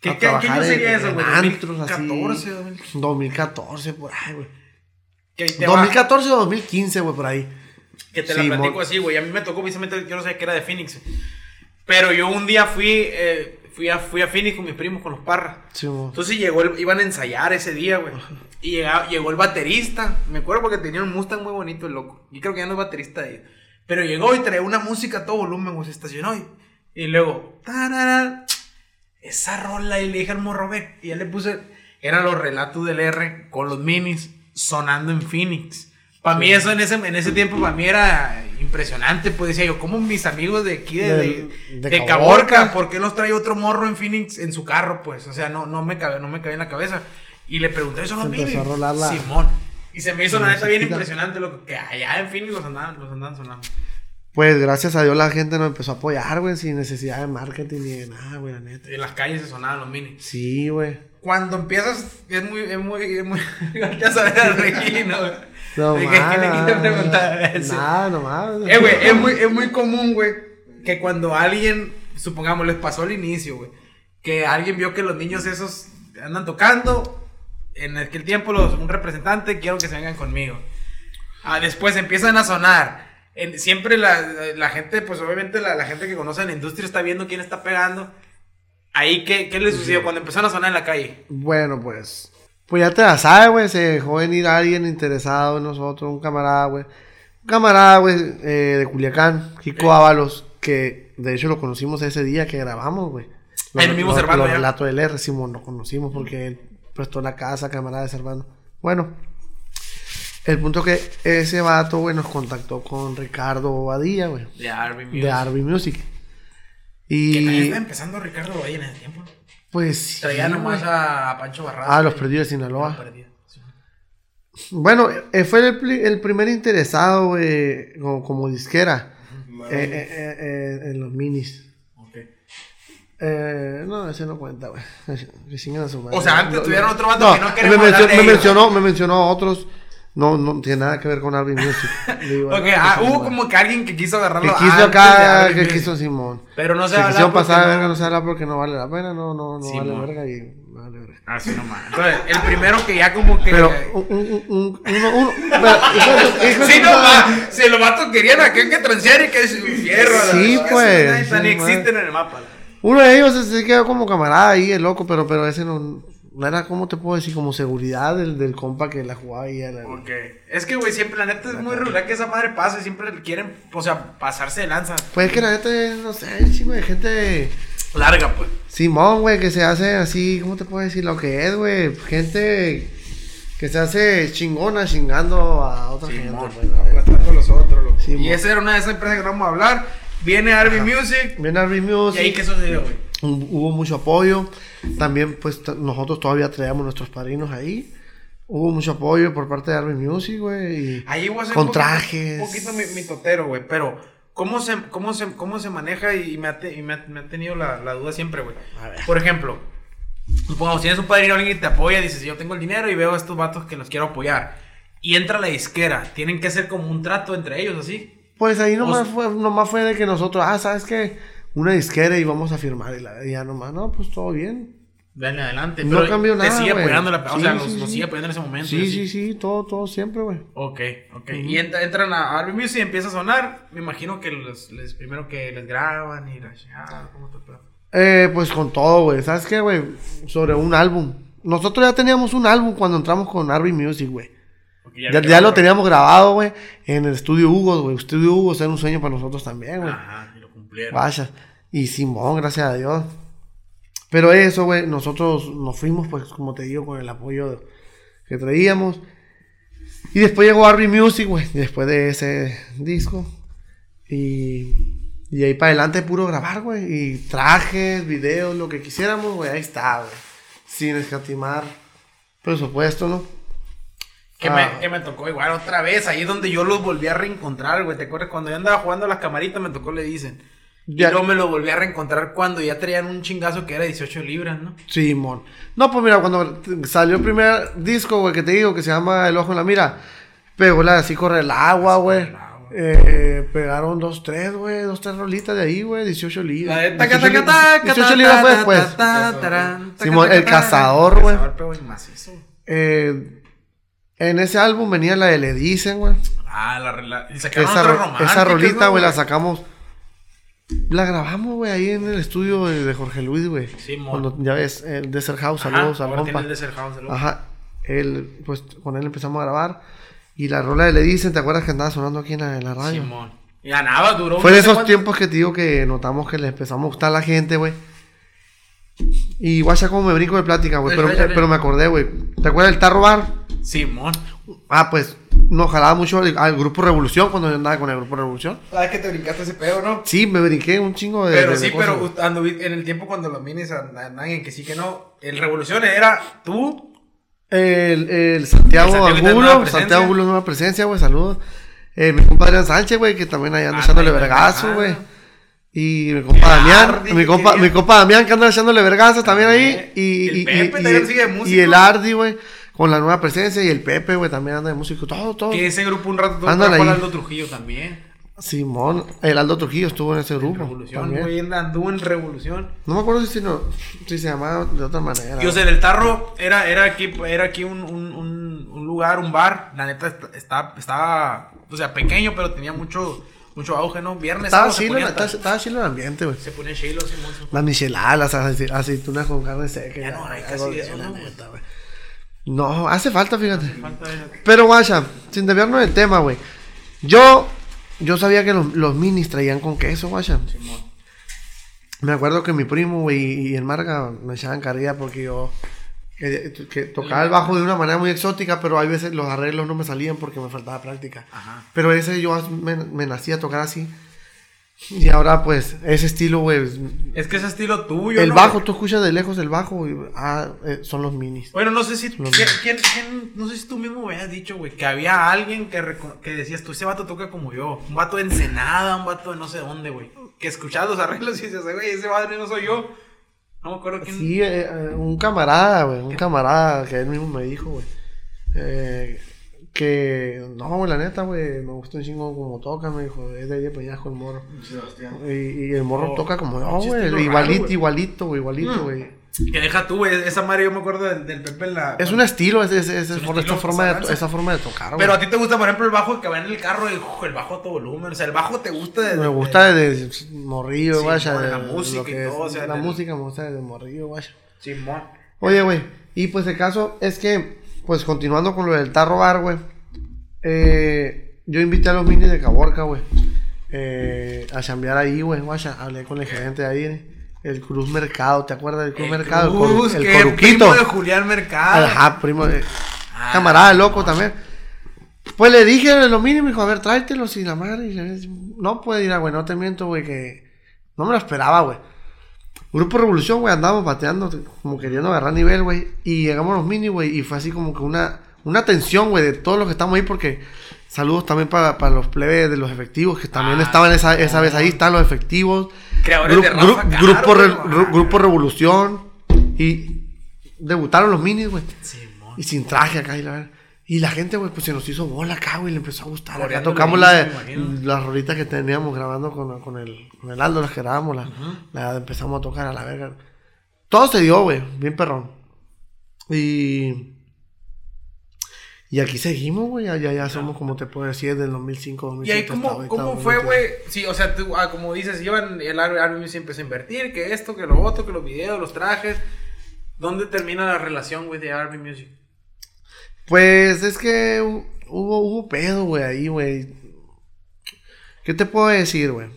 ¿Qué, ¿qué, año sería eso, güey? 2014, 2014, por ahí, güey. 2014 o 2015, güey, por ahí. Que te la platico así, güey. A mí me tocó, precisamente, yo no sabía que era de Phoenix. Pero yo un día fui, eh, fui, a, fui a Phoenix con mis primos, con los parras. Sí, Entonces llegó, el, iban a ensayar ese día, güey. Y llegó el baterista. Me acuerdo porque tenía un Mustang muy bonito, el loco. Y creo que ya no es baterista de Pero llegó y traía una música a todo volumen, güey. Se estacionó y, y luego, esa rola. Y le dije al morro, ve. Y ya le puse, eran los relatos del R con los minis sonando en Phoenix. Para mí eso en ese, en ese tiempo, para mí era impresionante. Pues decía yo, ¿cómo mis amigos de aquí, de, de, Caborca, por qué nos trae otro morro en Phoenix en su carro? Pues, o sea, no, no, me, cabe, no me cabe en la cabeza. Y le pregunté, ¿eso no viene? Simón. Y se me hizo la neta bien impresionante lo que allá en Phoenix los andaban, los andaban sonando. Pues gracias a Dios la gente nos empezó a apoyar, güey, sin necesidad de marketing ni de nada, güey, la neta. En las calles se sonaban los minis. Sí, güey. Cuando empiezas, es muy, es muy, es muy, ya sabes, Regina, güey. No, ¿De qué, le preguntar eso? Nada, nomás. Eh, güey, es muy, es muy común, güey, que cuando alguien, supongamos, les pasó al inicio, güey, que alguien vio que los niños esos andan tocando, en aquel tiempo los, un representante, quiero que se vengan conmigo. Ah, después empiezan a sonar. Siempre la, la, gente, pues obviamente la, la, gente que conoce la industria está viendo quién está pegando. Ahí, ¿qué, qué le sucedió cuando empezaron a sonar en la calle? Bueno, pues pues ya te la sabes, güey. Se dejó venir alguien interesado en nosotros, un camarada, güey. Un camarada, güey, eh, de Culiacán, Kiko Ábalos, que de hecho lo conocimos ese día que grabamos, güey. El mismo Servando. Los relatos del R, Simón, lo conocimos porque él prestó la casa, camarada de Servando. Bueno, el punto que ese vato, güey, nos contactó con Ricardo Badilla, güey. De Arby Music. De Arby Music. Y... Que también está empezando Ricardo Badilla en ese tiempo. Pues. Traía nomás a Pancho Barraza. Ah, los perdidos de Sinaloa. Bueno, eh, fue el, primer interesado, como, disquera eh, eh, en los minis. no, ese no cuenta, güey. O sea, antes tuvieron otro vato que no quería me, me mencionó, me mencionó a otros no, no tiene nada que ver con Arby Music. ok, ah, hubo como que alguien que quiso agarrarlo. Que quiso acá, que quiso Simón. Pero no se va a pasar de verga, no se habla porque no vale la pena, no, no, no vale verga y no vale verga. Así nomás. Entonces, el primero que ya como que. Pero, un, un, un, uno, uno. sí, nomás. Si los vatos querían aquel que transear y que es fierro. Sí, pues. Ni existen en el mapa. Uno de ellos se quedó como camarada ahí, el loco, pero, pero ese no no era, ¿cómo te puedo decir? Como seguridad del, del compa que la jugaba ahí. Era, ok. Es que, güey, siempre, la neta es muy regular que esa madre pase. Siempre quieren, o sea, pasarse de lanza. Pues que la neta, no sé, hay chingo de gente. Larga, pues. Simón, güey, que se hace así, ¿cómo te puedo decir lo que es, güey? Gente que se hace chingona chingando a otra gente. Pues, aplastando a los otros, loco. y esa era una de esas empresas que vamos a hablar. Viene Arby Music. Viene Arby Music. ¿Y ahí qué sucedió, güey? Hubo mucho apoyo. También, pues, nosotros todavía traíamos nuestros padrinos ahí. Hubo mucho apoyo por parte de Army Music, güey. Ahí voy a con trajes. Un poquito mi, totero, güey. Pero, ¿cómo se, cómo se, cómo se maneja? Y me ha, me ha, tenido la, la, duda siempre, güey. Por ejemplo, supongamos, tienes un padrino, alguien que te apoya, dices, yo tengo el dinero y veo a estos vatos que los quiero apoyar. Y entra la disquera. Tienen que hacer como un trato entre ellos, así. Pues ahí nomás, fue, nomás fue de que nosotros, ah, ¿sabes qué? Una disquera y vamos a firmar. Y, la, ya nomás, no, pues todo bien. Dale adelante. No cambió nada. Te sigue apoyando la. o sea, nos, sigue apoyando en ese momento. Sí, sí, sí, todo, todo siempre, güey. Ok, ok. Y entran a Arby Music y empieza a sonar. Me imagino que les, primero que les graban y la ¿cómo te Eh, pues con todo, güey. ¿Sabes qué, güey? Sobre un álbum. Nosotros ya teníamos un álbum cuando entramos con Arby Music, güey. Ya, ya, lo teníamos grabado, güey, en el estudio Hugo, güey. Estudio Hugo era un sueño para nosotros también, güey. Ajá, y lo cumplieron. Vaya. Y Simón, gracias a Dios. Pero eso, güey, nosotros nos fuimos, pues, como te digo, con el apoyo que traíamos. Y después llegó Arby Music, güey, después de ese disco. Y, y ahí para adelante puro grabar, güey. Y trajes, videos, lo que quisiéramos, güey, ahí está, güey. Sin escatimar presupuesto, ¿no? Que, me, ah. que me tocó igual otra vez, ahí donde yo los volví a reencontrar, güey. ¿Te acuerdas? Cuando yo andaba jugando a las camaritas, me tocó, le dicen. Y luego me lo volví a reencontrar cuando ya traían un chingazo que era 18 libras, ¿no? Sí, mon. No, pues mira, cuando salió el primer disco, güey, que te digo, que se llama El Ojo en la Mira, pegó la así corre el agua, güey. Eh, pegaron dos, tres, güey, dos, tres rolitas de ahí, güey, 18 libras. 18 libras fue después. Simón, El Cazador, güey. Eh, en ese álbum venía la de Le Dicen, güey. Ah, la, la esa, esa rolita, güey, la sacamos. La grabamos, güey, ahí en el estudio de, Jorge Luis, güey. Sí, Cuando ya ves, el Desert House, saludos al compa. El Desert House, saludos. Ajá. Él, pues con él empezamos a grabar. Y la rola de Le Dicen, ¿te acuerdas que andaba sonando aquí en la, en la radio? Simón. Y ganaba, duró. Fue de esos tiempos que te digo que notamos que le empezamos a gustar a la gente, güey. Y guacha como me brinco de plática, güey. Pero, pero, me acordé, güey. ¿Te acuerdas del Tarro Bar? Simón. Ah, pues nos jalaba mucho al, Grupo Revolución cuando yo andaba con el Grupo Revolución. ¿Sabes que te brincaste ese pedo, no? Sí, me brinqué un chingo de. Pero sí, pero en el tiempo cuando los minis andan en que sí que no. El Revolución era tú. El, el Santiago Angulo, Santiago Angulo, nueva presencia, güey, saludos. Eh, mi compadre Sánchez, güey, que también ahí anda ah, echándole vergazo, güey. Y mi compa Damián, mi compa, mi compa Damián que anda echándole vergazo también ahí. Y, y, y, y, el Ardi, güey con la nueva presencia y el Pepe, güey, también anda de músico, todo, todo. Que ese grupo un rato tuvo con Aldo Trujillo también. Simón, el Aldo Trujillo estuvo en ese grupo. Revolución, güey, anduvo en Revolución. No me acuerdo si, no, si se llamaba de otra manera. Yo sé, el Tarro era, era aquí, era aquí un, un, un, lugar, un bar. La neta estaba, estaba, o sea, pequeño, pero tenía mucho mucho auge, ¿no? Viernes. Estaba chilo, estaba, chilo el ambiente, güey. Se pone chilo, Simón. Las micheladas, las aceitunas con carne seca. Ya no hay casi eso, ¿no? No, hace falta, fíjate. Pero, guacha, sin desviarnos del tema, güey. Yo, yo sabía que los, los minis traían con queso, guacha. Me acuerdo que mi primo, güey, y el Marga me echaban carrilla porque yo que, tocaba el bajo de una manera muy exótica, pero hay veces los arreglos no me salían porque me faltaba práctica. Pero ese yo me, me nací a tocar así. Y ahora, pues, ese estilo, güey. Es que ese estilo tuyo. El bajo, tú escuchas de lejos el bajo, y, ah, eh, son los minis. Bueno, no sé si. ¿quién, no sé si tú mismo me habías dicho, güey, que había alguien que, que decías, tú, ese vato toca como yo. Un vato de Ensenada, un vato de no sé dónde, güey. Que escuchabas los arreglos y decías, güey, ese vato no soy yo. No me acuerdo quién. Sí, eh, eh, un camarada, güey. Un camarada que él mismo me dijo, güey. Eh que, no, la neta, güey, me gusta un chingo como toca, me dijo, es de ahí de Peñasco el morro. Y, y, el morro oh, toca como, no, güey, igualito, igualito, güey, igualito, mm. güey. Que deja tú, güey, esa madre yo me acuerdo del, del Pepe en la... Es un estilo, es, es, es, es esa, forma de, esa forma de tocar, güey. Pero a ti te gusta, por ejemplo, el bajo que va en el carro, el, el bajo a todo volumen, o sea, el bajo te gusta de... Me gusta de, morrillo, güey, de, la música y todo, o sea... La música me gusta de morrillo, güey. Simón. Oye, güey, y pues el caso es que, pues continuando con lo del tarro bar, güey eh, yo invité a los minis de Caborca, güey. Eh, a chambear ahí, güey. Hablé con el gerente de ahí. El Cruz Mercado, ¿te acuerdas del Cruz Mercado? Cruz, el, el Primo de Julián Mercado. Ajá, primo de. Ah, camarada loco también. Pues le dije a los minis, me dijo, a ver, tráetelos y la madre. no puede ir, güey, no te miento, güey, que. No me lo esperaba, güey. Grupo Revolución, güey, andábamos bateando, como queriendo agarrar nivel, güey. Y llegamos a los minis, güey, y fue así como que una una atención, güey, de todos los que estamos ahí, porque saludos también para, para los plebes de los efectivos, que también ah, estaban esa, esa vez ahí, están los efectivos. Creadores de grupo, grupo Revolución. Y debutaron los minis, güey. y sin traje acá, y la Y la gente, güey, pues se nos hizo bola acá, güey, le empezó a gustar. Acá tocamos la, las rolitas que teníamos grabando con, con, el, con el Aldo, las que grabamos, la, la empezamos a tocar a la verga. Todo se dio, güey, bien perrón. Y y aquí seguimos, güey. Ya, ya somos, como te puedo decir, del 2005, 2006. ¿Y ahí cómo, cómo fue, güey? Sí, o sea, tú, ah, como dices, iban, el Army se empezó a invertir, que esto, que lo otro, que los videos, los trajes. ¿Dónde termina la relación, güey, de Army Music? Pues es que hubo, hubo pedo, güey, ahí, güey. ¿Qué te puedo decir, güey?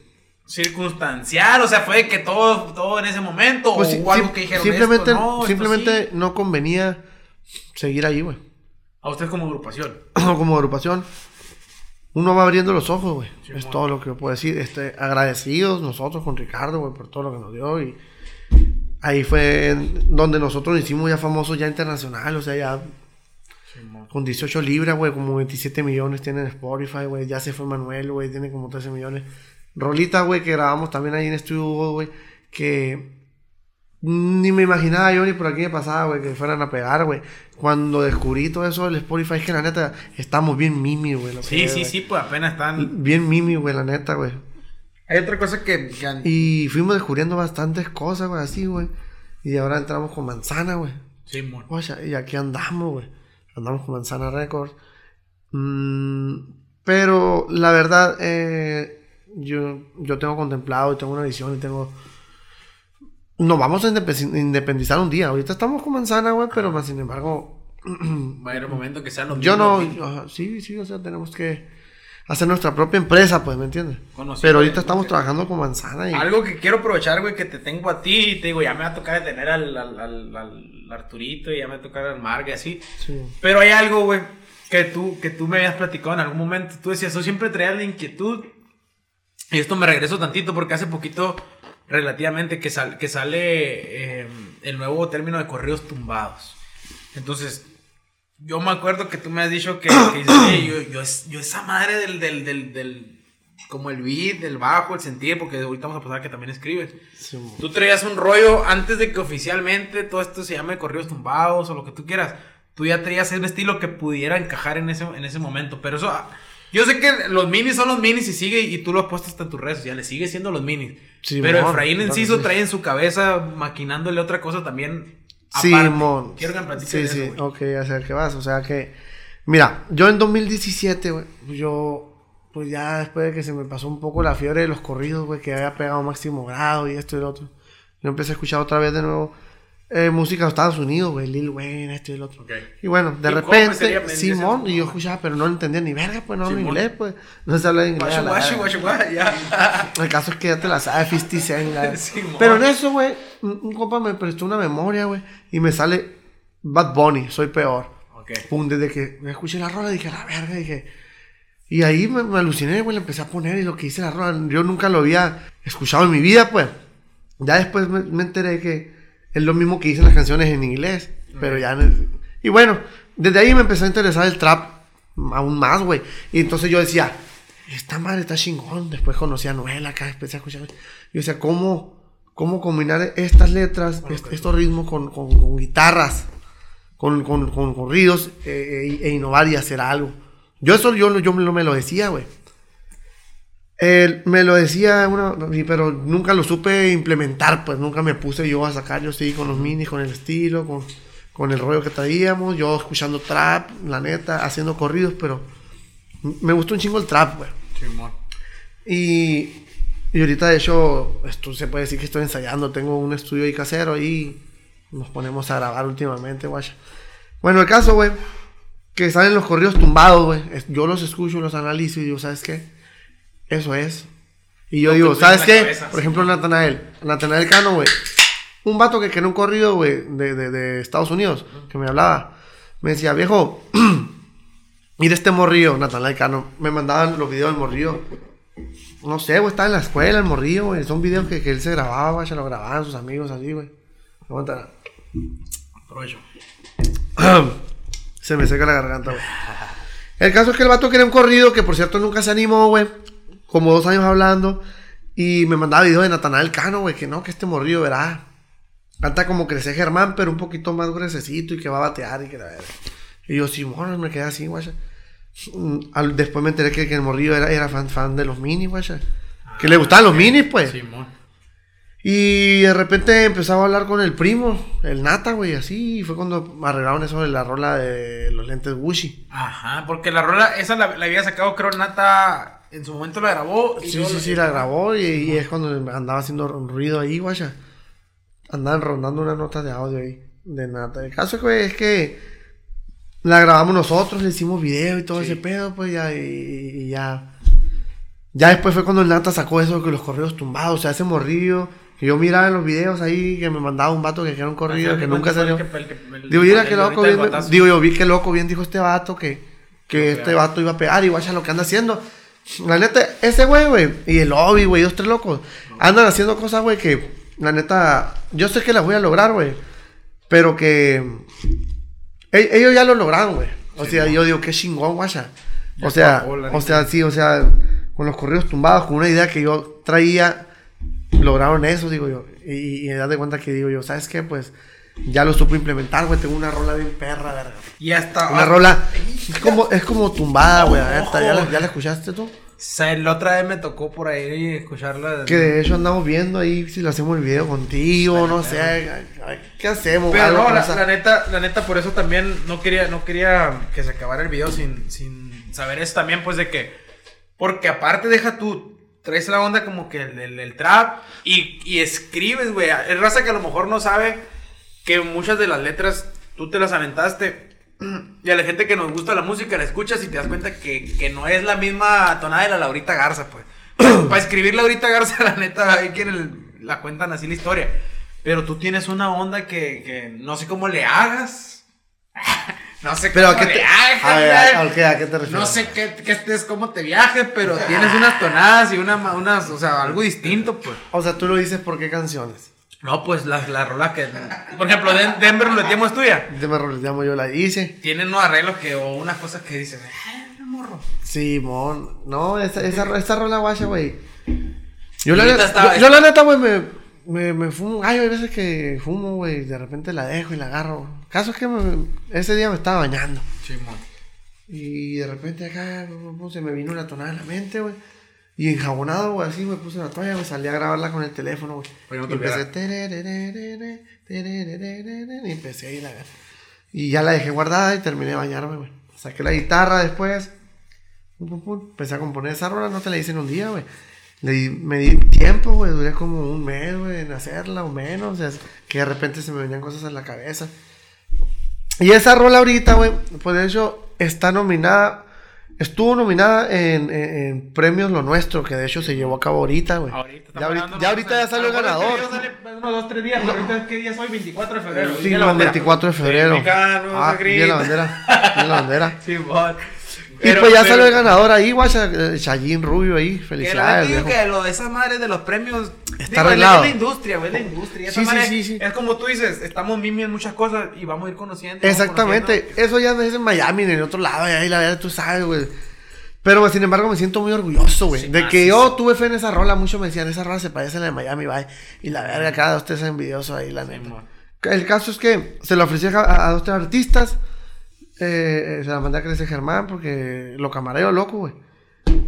Circunstancial, o sea, fue que todo, todo en ese momento, pues o algo que dijeron Simplemente, no, simplemente no convenía seguir ahí, güey. A usted como agrupación. como agrupación. Uno va abriendo los ojos, güey. es todo lo que puedo decir. Este, agradecidos nosotros con Ricardo, güey, por todo lo que nos dio. Y ahí fue donde nosotros hicimos ya famosos ya internacional. O sea, ya con 18 libras, güey, como 27 millones tiene en Spotify, güey. Ya se fue Manuel, güey, tiene como 13 millones. rolitas, güey, que grabamos también ahí en Estudio güey, que ni me imaginaba yo ni por aquí me pasaba, güey, que fueran a pegar, güey. Cuando descubrí todo eso del Spotify, es que la neta, estamos bien mimi, güey. Sí, sí, güey. sí, pues apenas están. Bien mimi, güey, la neta, güey. Hay otra cosa que... Y fuimos descubriendo bastantes cosas, güey, así, güey. Y ahora entramos con Manzana, güey. Sí, mon. Y aquí andamos, güey. Andamos con Manzana Records. Mm, pero la verdad, eh, yo, yo tengo contemplado y tengo una visión y tengo. Nos vamos a indepe- independizar un día. Ahorita estamos con Manzana, güey, pero más sin embargo. Va a haber un momento que sean los yo no. mismos, yo- ajá, sí, sí, o sea, tenemos que hacer nuestra propia empresa, pues, ¿me entiendes? Conocido Pero ahorita estamos trabajando con Manzana y. Algo que quiero aprovechar, güey, que te tengo a ti y te digo, ya me va a tocar de tener al, al, al, al Arturito y ya me va a tocar al Marga y así. Sí. Pero hay algo, güey, que tú, que tú me habías platicado en algún momento. Tú decías, yo siempre traía la inquietud. Y esto me regreso tantito porque hace poquito, relativamente, que, sal- que sale eh, el nuevo término de corridos tumbados. Entonces, yo me acuerdo que tú me has dicho que, que dices, "Oye, yo, yo, es- yo esa madre del, del, del, del- como el beat, el bajo, el sentir, porque ahorita vamos a pasar que también escribes. Sí. Tú traías un rollo antes de que oficialmente todo esto se llame corridos tumbados o lo que tú quieras. Tú ya traías ese estilo que pudiera encajar en ese, en ese momento. Pero eso, ah, yo sé que los minis son los minis y sigue, y tú lo has puesto hasta en tus redes sociales, sigue siendo los minis. Sí, pero mon, Efraín Enciso trae en su cabeza maquinándole otra cosa también. Sí, aparte. mon. Quiero que me platiques Sí, sí, eso, ok, ya sé qué vas. O sea que, mira, yo en 2017, güey, yo, pues ya después de que se me pasó un poco la fiebre de los corridos, güey, que había pegado máximo grado y esto y lo otro, yo empecé a escuchar otra vez de nuevo eh, música de Estados Unidos, güey, Lil Wayne, esto y lo otro. Ok. Y bueno, de repente, Simón, y yo escuchaba, pero no entendía ni verga, pues no hablo inglés, pues, no se habla inglés. a Guacho, guacho, guacho, guacho, ya. El caso es que ya te la sabes, 50 Cent, la- Simón. Pero en eso, güey, un, un compa me prestó una memoria, güey, y me sale Bad Bunny, soy peor. Ok. Pum, desde que me escuché la rola dije, la verga, dije. Y ahí me, me aluciné, güey, le empecé a poner y lo que hice la rola, yo nunca lo había escuchado en mi vida, pues. Ya después me, me enteré que es lo mismo que dicen las canciones en inglés, pero ya... y bueno, desde ahí me empezó a interesar el trap aún más, güey. Y entonces yo decía, esta madre está chingón. Después conocí a Noel acá, empecé a escuchar. Yo decía, ¿cómo, cómo combinar estas letras, est- estos ritmos con, con- con guitarras, con, con, con corridos eh, e, e innovar y hacer algo? Yo eso yo, yo me lo decía, güey. Él me lo decía, una, pero nunca lo supe implementar, pues nunca me puse yo a sacar, yo seguí con los minis, con el estilo, con, con el rollo que traíamos, yo escuchando trap, la neta, haciendo corridos, pero me gustó un chingo el trap, güey. Y, y ahorita, de hecho, esto se puede decir que estoy ensayando. Tengo un estudio ahí casero y nos ponemos a grabar últimamente, guacha. Bueno, el caso, güey, que salen los corridos tumbados, güey. Yo los escucho, los analizo y digo, ¿sabes qué? Eso es. Y yo digo, ¿sabes qué? cabeza, Por ejemplo, Natanael. Natanael Cano, güey. Un vato que quería un corrido, güey, de, de, de Estados Unidos, que me hablaba. Me decía, viejo, mira este morrillo, Natanael Cano. Me mandaban los videos del morrillo. No sé, güey, estaba en la escuela el morrillo, güey. Son videos que, que él se grababa, se lo grababan sus amigos así, güey. Aguanta. Aprovecho. se me seca la garganta, güey. El caso es que el vato quería un corrido, que por cierto nunca se animó, güey. Como dos años hablando. Y me mandaba videos de Natanael Cano, güey, que no, que este morrillo, verá. Canta como crece Germán, pero un poquito más gruesecito y que va a batear y que la verga. Y yo, sí, bueno, me quedé así, güey. Mm, Después me enteré que, que el morrillo era, era fan, fan de los minis, güey. Que le gustaban los minis, pues. Simón. Y de repente empezaba a hablar con el primo, el Nata, güey, así. Y fue cuando arreglaron eso de la rola de los lentes Gucci. Ajá, porque la rola, esa la, la había sacado, creo, Nata. En su momento la grabó. y Sí, sí, sí, la grabó y, y es cuando andaba haciendo ruido ahí, guacha. Andaban rondando unas notas de audio ahí, de Nata. El caso güey, es que la grabamos nosotros, le hicimos video y todo Sí. ese pedo, pues ya, y, y ya. Ya después fue cuando el Nata sacó eso que los corridos tumbados, o sea, ese morrillo. Que yo miraba en los videos ahí que me mandaba un vato que era un corrido, que nunca salió. Digo, mira qué loco, bien, digo yo, vi que loco, bien dijo este vato que, que este vato iba a pegar y guacha lo que anda haciendo. La neta, ese güey, güey, y el Obi, güey, dos, tres locos, andan haciendo cosas, güey, que la neta, yo sé que las voy a lograr, güey, pero que e- ellos ya lo lograron, güey. O sea, yo digo, qué chingón, guacha. O sea, o sea, sí, o sea, con los corridos tumbados, con una idea que yo traía, lograron eso, digo yo. Y, y das de cuenta que digo yo, ¿sabes qué? Pues ya lo supo implementar, güey. Tengo una rola bien perra, verga. Y hasta. Una rola. Es como, es como tumbada, güey. ¿Ya, la- ¿Ya la escuchaste tú? O sea, la otra vez me tocó por ahí escucharla. Que de hecho andamos viendo ahí si lo hacemos el video contigo, no sé. ay, ay, ¿Qué hacemos? Pero no, la, la neta, la neta, por eso también no quería, no quería que se acabara el video sin, sin saber eso también, pues de que. Porque aparte deja tú, traes la onda como que el, el- el trap y, y escribes, güey. Es raza que a lo mejor no sabe que muchas de las letras tú te las aventaste. Y a la gente que nos gusta la música la escuchas y te das cuenta que, que no es la misma tonada de la Laurita Garza, pues. Para escribir Laurita Garza, la neta, hay quienes la cuentan así la historia. Pero tú tienes una onda que, que no sé cómo le hagas. no sé Pero cómo a qué te, hagas. a ver. ¿a, a qué, a qué te refieres? No sé qué, qué estés, cómo te viajes, pero tienes unas tonadas y una, unas, o sea, algo distinto, pues. O sea, tú lo dices por qué canciones. No, pues las la rolas que. Por ejemplo, Den- Denver Ruleteamos es tuya. De me roleteamos yo la hice. Tienen unos arreglos que, o unas cosas que dicen, "Ah, no, morro. Simón. No, esa, esa, esa rola guacha, güey. Yo la, neta, estaba- yo, yo la neta, güey, me, me, me fumo. Ay, hay veces que fumo, güey. De repente la dejo y la agarro. Caso es que me- ese día me estaba bañando. Chimón. Y de repente acá se me vino una tonada en la mente, güey. Y enjabonado, güey, así me puse la toalla, me salí a grabarla con el teléfono, güey. Y empecé. Y empecé ahí la. Y ya la dejé guardada y terminé de bañarme, güey. Saqué la guitarra después. pum, pum, pum, Empecé a componer esa rola, no te la hice en un día, güey. Le di- me di tiempo, güey. Duré como un mes, güey, en hacerla o menos. O sea, que de repente se me venían cosas en la cabeza. Y esa rola ahorita, güey, por eso está nominada. Estuvo nominada en, en- en premios Lo Nuestro, que de hecho se llevó a cabo ahorita, güey. Ahorita, Ya ahorita, ya ahorita ya salió el ganador. Unos dos, tres días, pero ahorita, ¿qué día es hoy? 24 de febrero. Sí, no, la bandera. 24 de febrero. Mexicano, Ah, de la bandera. De la bandera. Sí, bot. y Pero- pues ya pero- salió el ganador ahí, guacha, eh, Chayín Rubio ahí. Felicidades, viejo. que lo de esas madres de los premios Está digo, arreglado. Es la industria, güey, es la industria. Sí, madre sí, sí. Es como tú dices, estamos mimi en muchas cosas y vamos a ir conociendo. Exactamente. conociendo. Eso ya es en Miami, en otro lado, ahí la verdad tú sabes, güey. Pero sin embargo me siento muy orgulloso, güey. De ah, que yo tuve fe en esa rola. Muchos me decían, esa rola se parece a la de Miami, bye. Y la verga, cada dos, tres envidioso ahí, la neta. Simón. El caso es que se lo ofrecí a, a dos, tres artistas. Eh, eh, se la mandé a crecer Germán porque lo camareo loco, güey.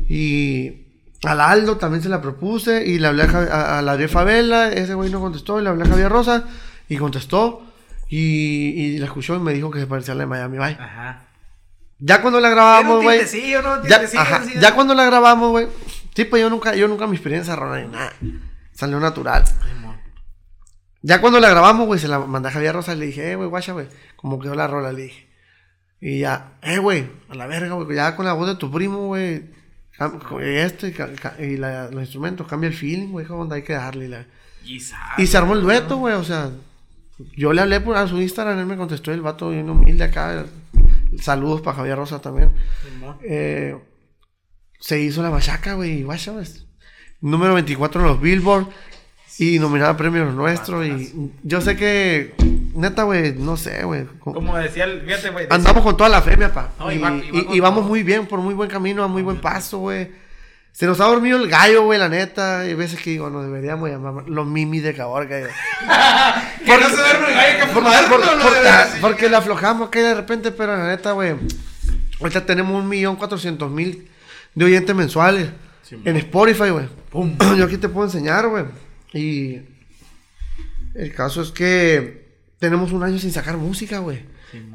Y al Aldo también se la propuse. Y le hablé a, a, a la Adriel Favela. Ese güey no contestó. Y le hablé a Javier Rosa. Y contestó. Y, y la escuchó y me dijo que se parecía a la de Miami Bye. Ajá. Ya cuando la grabamos, güey. Ya, ajá, ya cuando la grabamos, güey. Sí, pues yo nunca, yo nunca me inspiré en ni nada. Salió natural. Ya cuando la grabamos, güey, se la mandé a Javier Rosa y le dije, eh, güey, guacha, güey. Como quedó la rola, le dije. Y ya, eh, güey, a la verga, güey. Ya con la voz de tu primo, güey. Esto y, la- los instrumentos, cambia el feeling, güey. ¿Cómo onda? Hay que darle. Y, la- Y, y se armó el dueto, güey. O sea, yo le hablé por a su Instagram, él me contestó el vato bien humilde acá. Saludos para Javier Rosa también. Eh, se hizo la machaca, güey. Número 24 en los Billboard. Y nominada premios nuestros. Y yo sé que, neta, güey, no sé, güey. co- Como decía el, fíjate, güey. Andamos con toda la fe, mi papá. No, y, vamos todo. muy bien, por muy buen camino, a muy buen paso, güey. Se nos ha dormido el gallo, güey, la neta. Hay veces que digo, nos deberíamos llamar los mimis de Caborca. Que no se duerme el gallo, que Por- por- no, no, sí. porque la aflojamos que de repente, pero la neta, güey. Ahorita tenemos un millón cuatrocientos mil de oyentes mensuales en Spotify, güey. Yo aquí te puedo enseñar, güey. Y el caso es que tenemos un año sin sacar música, güey.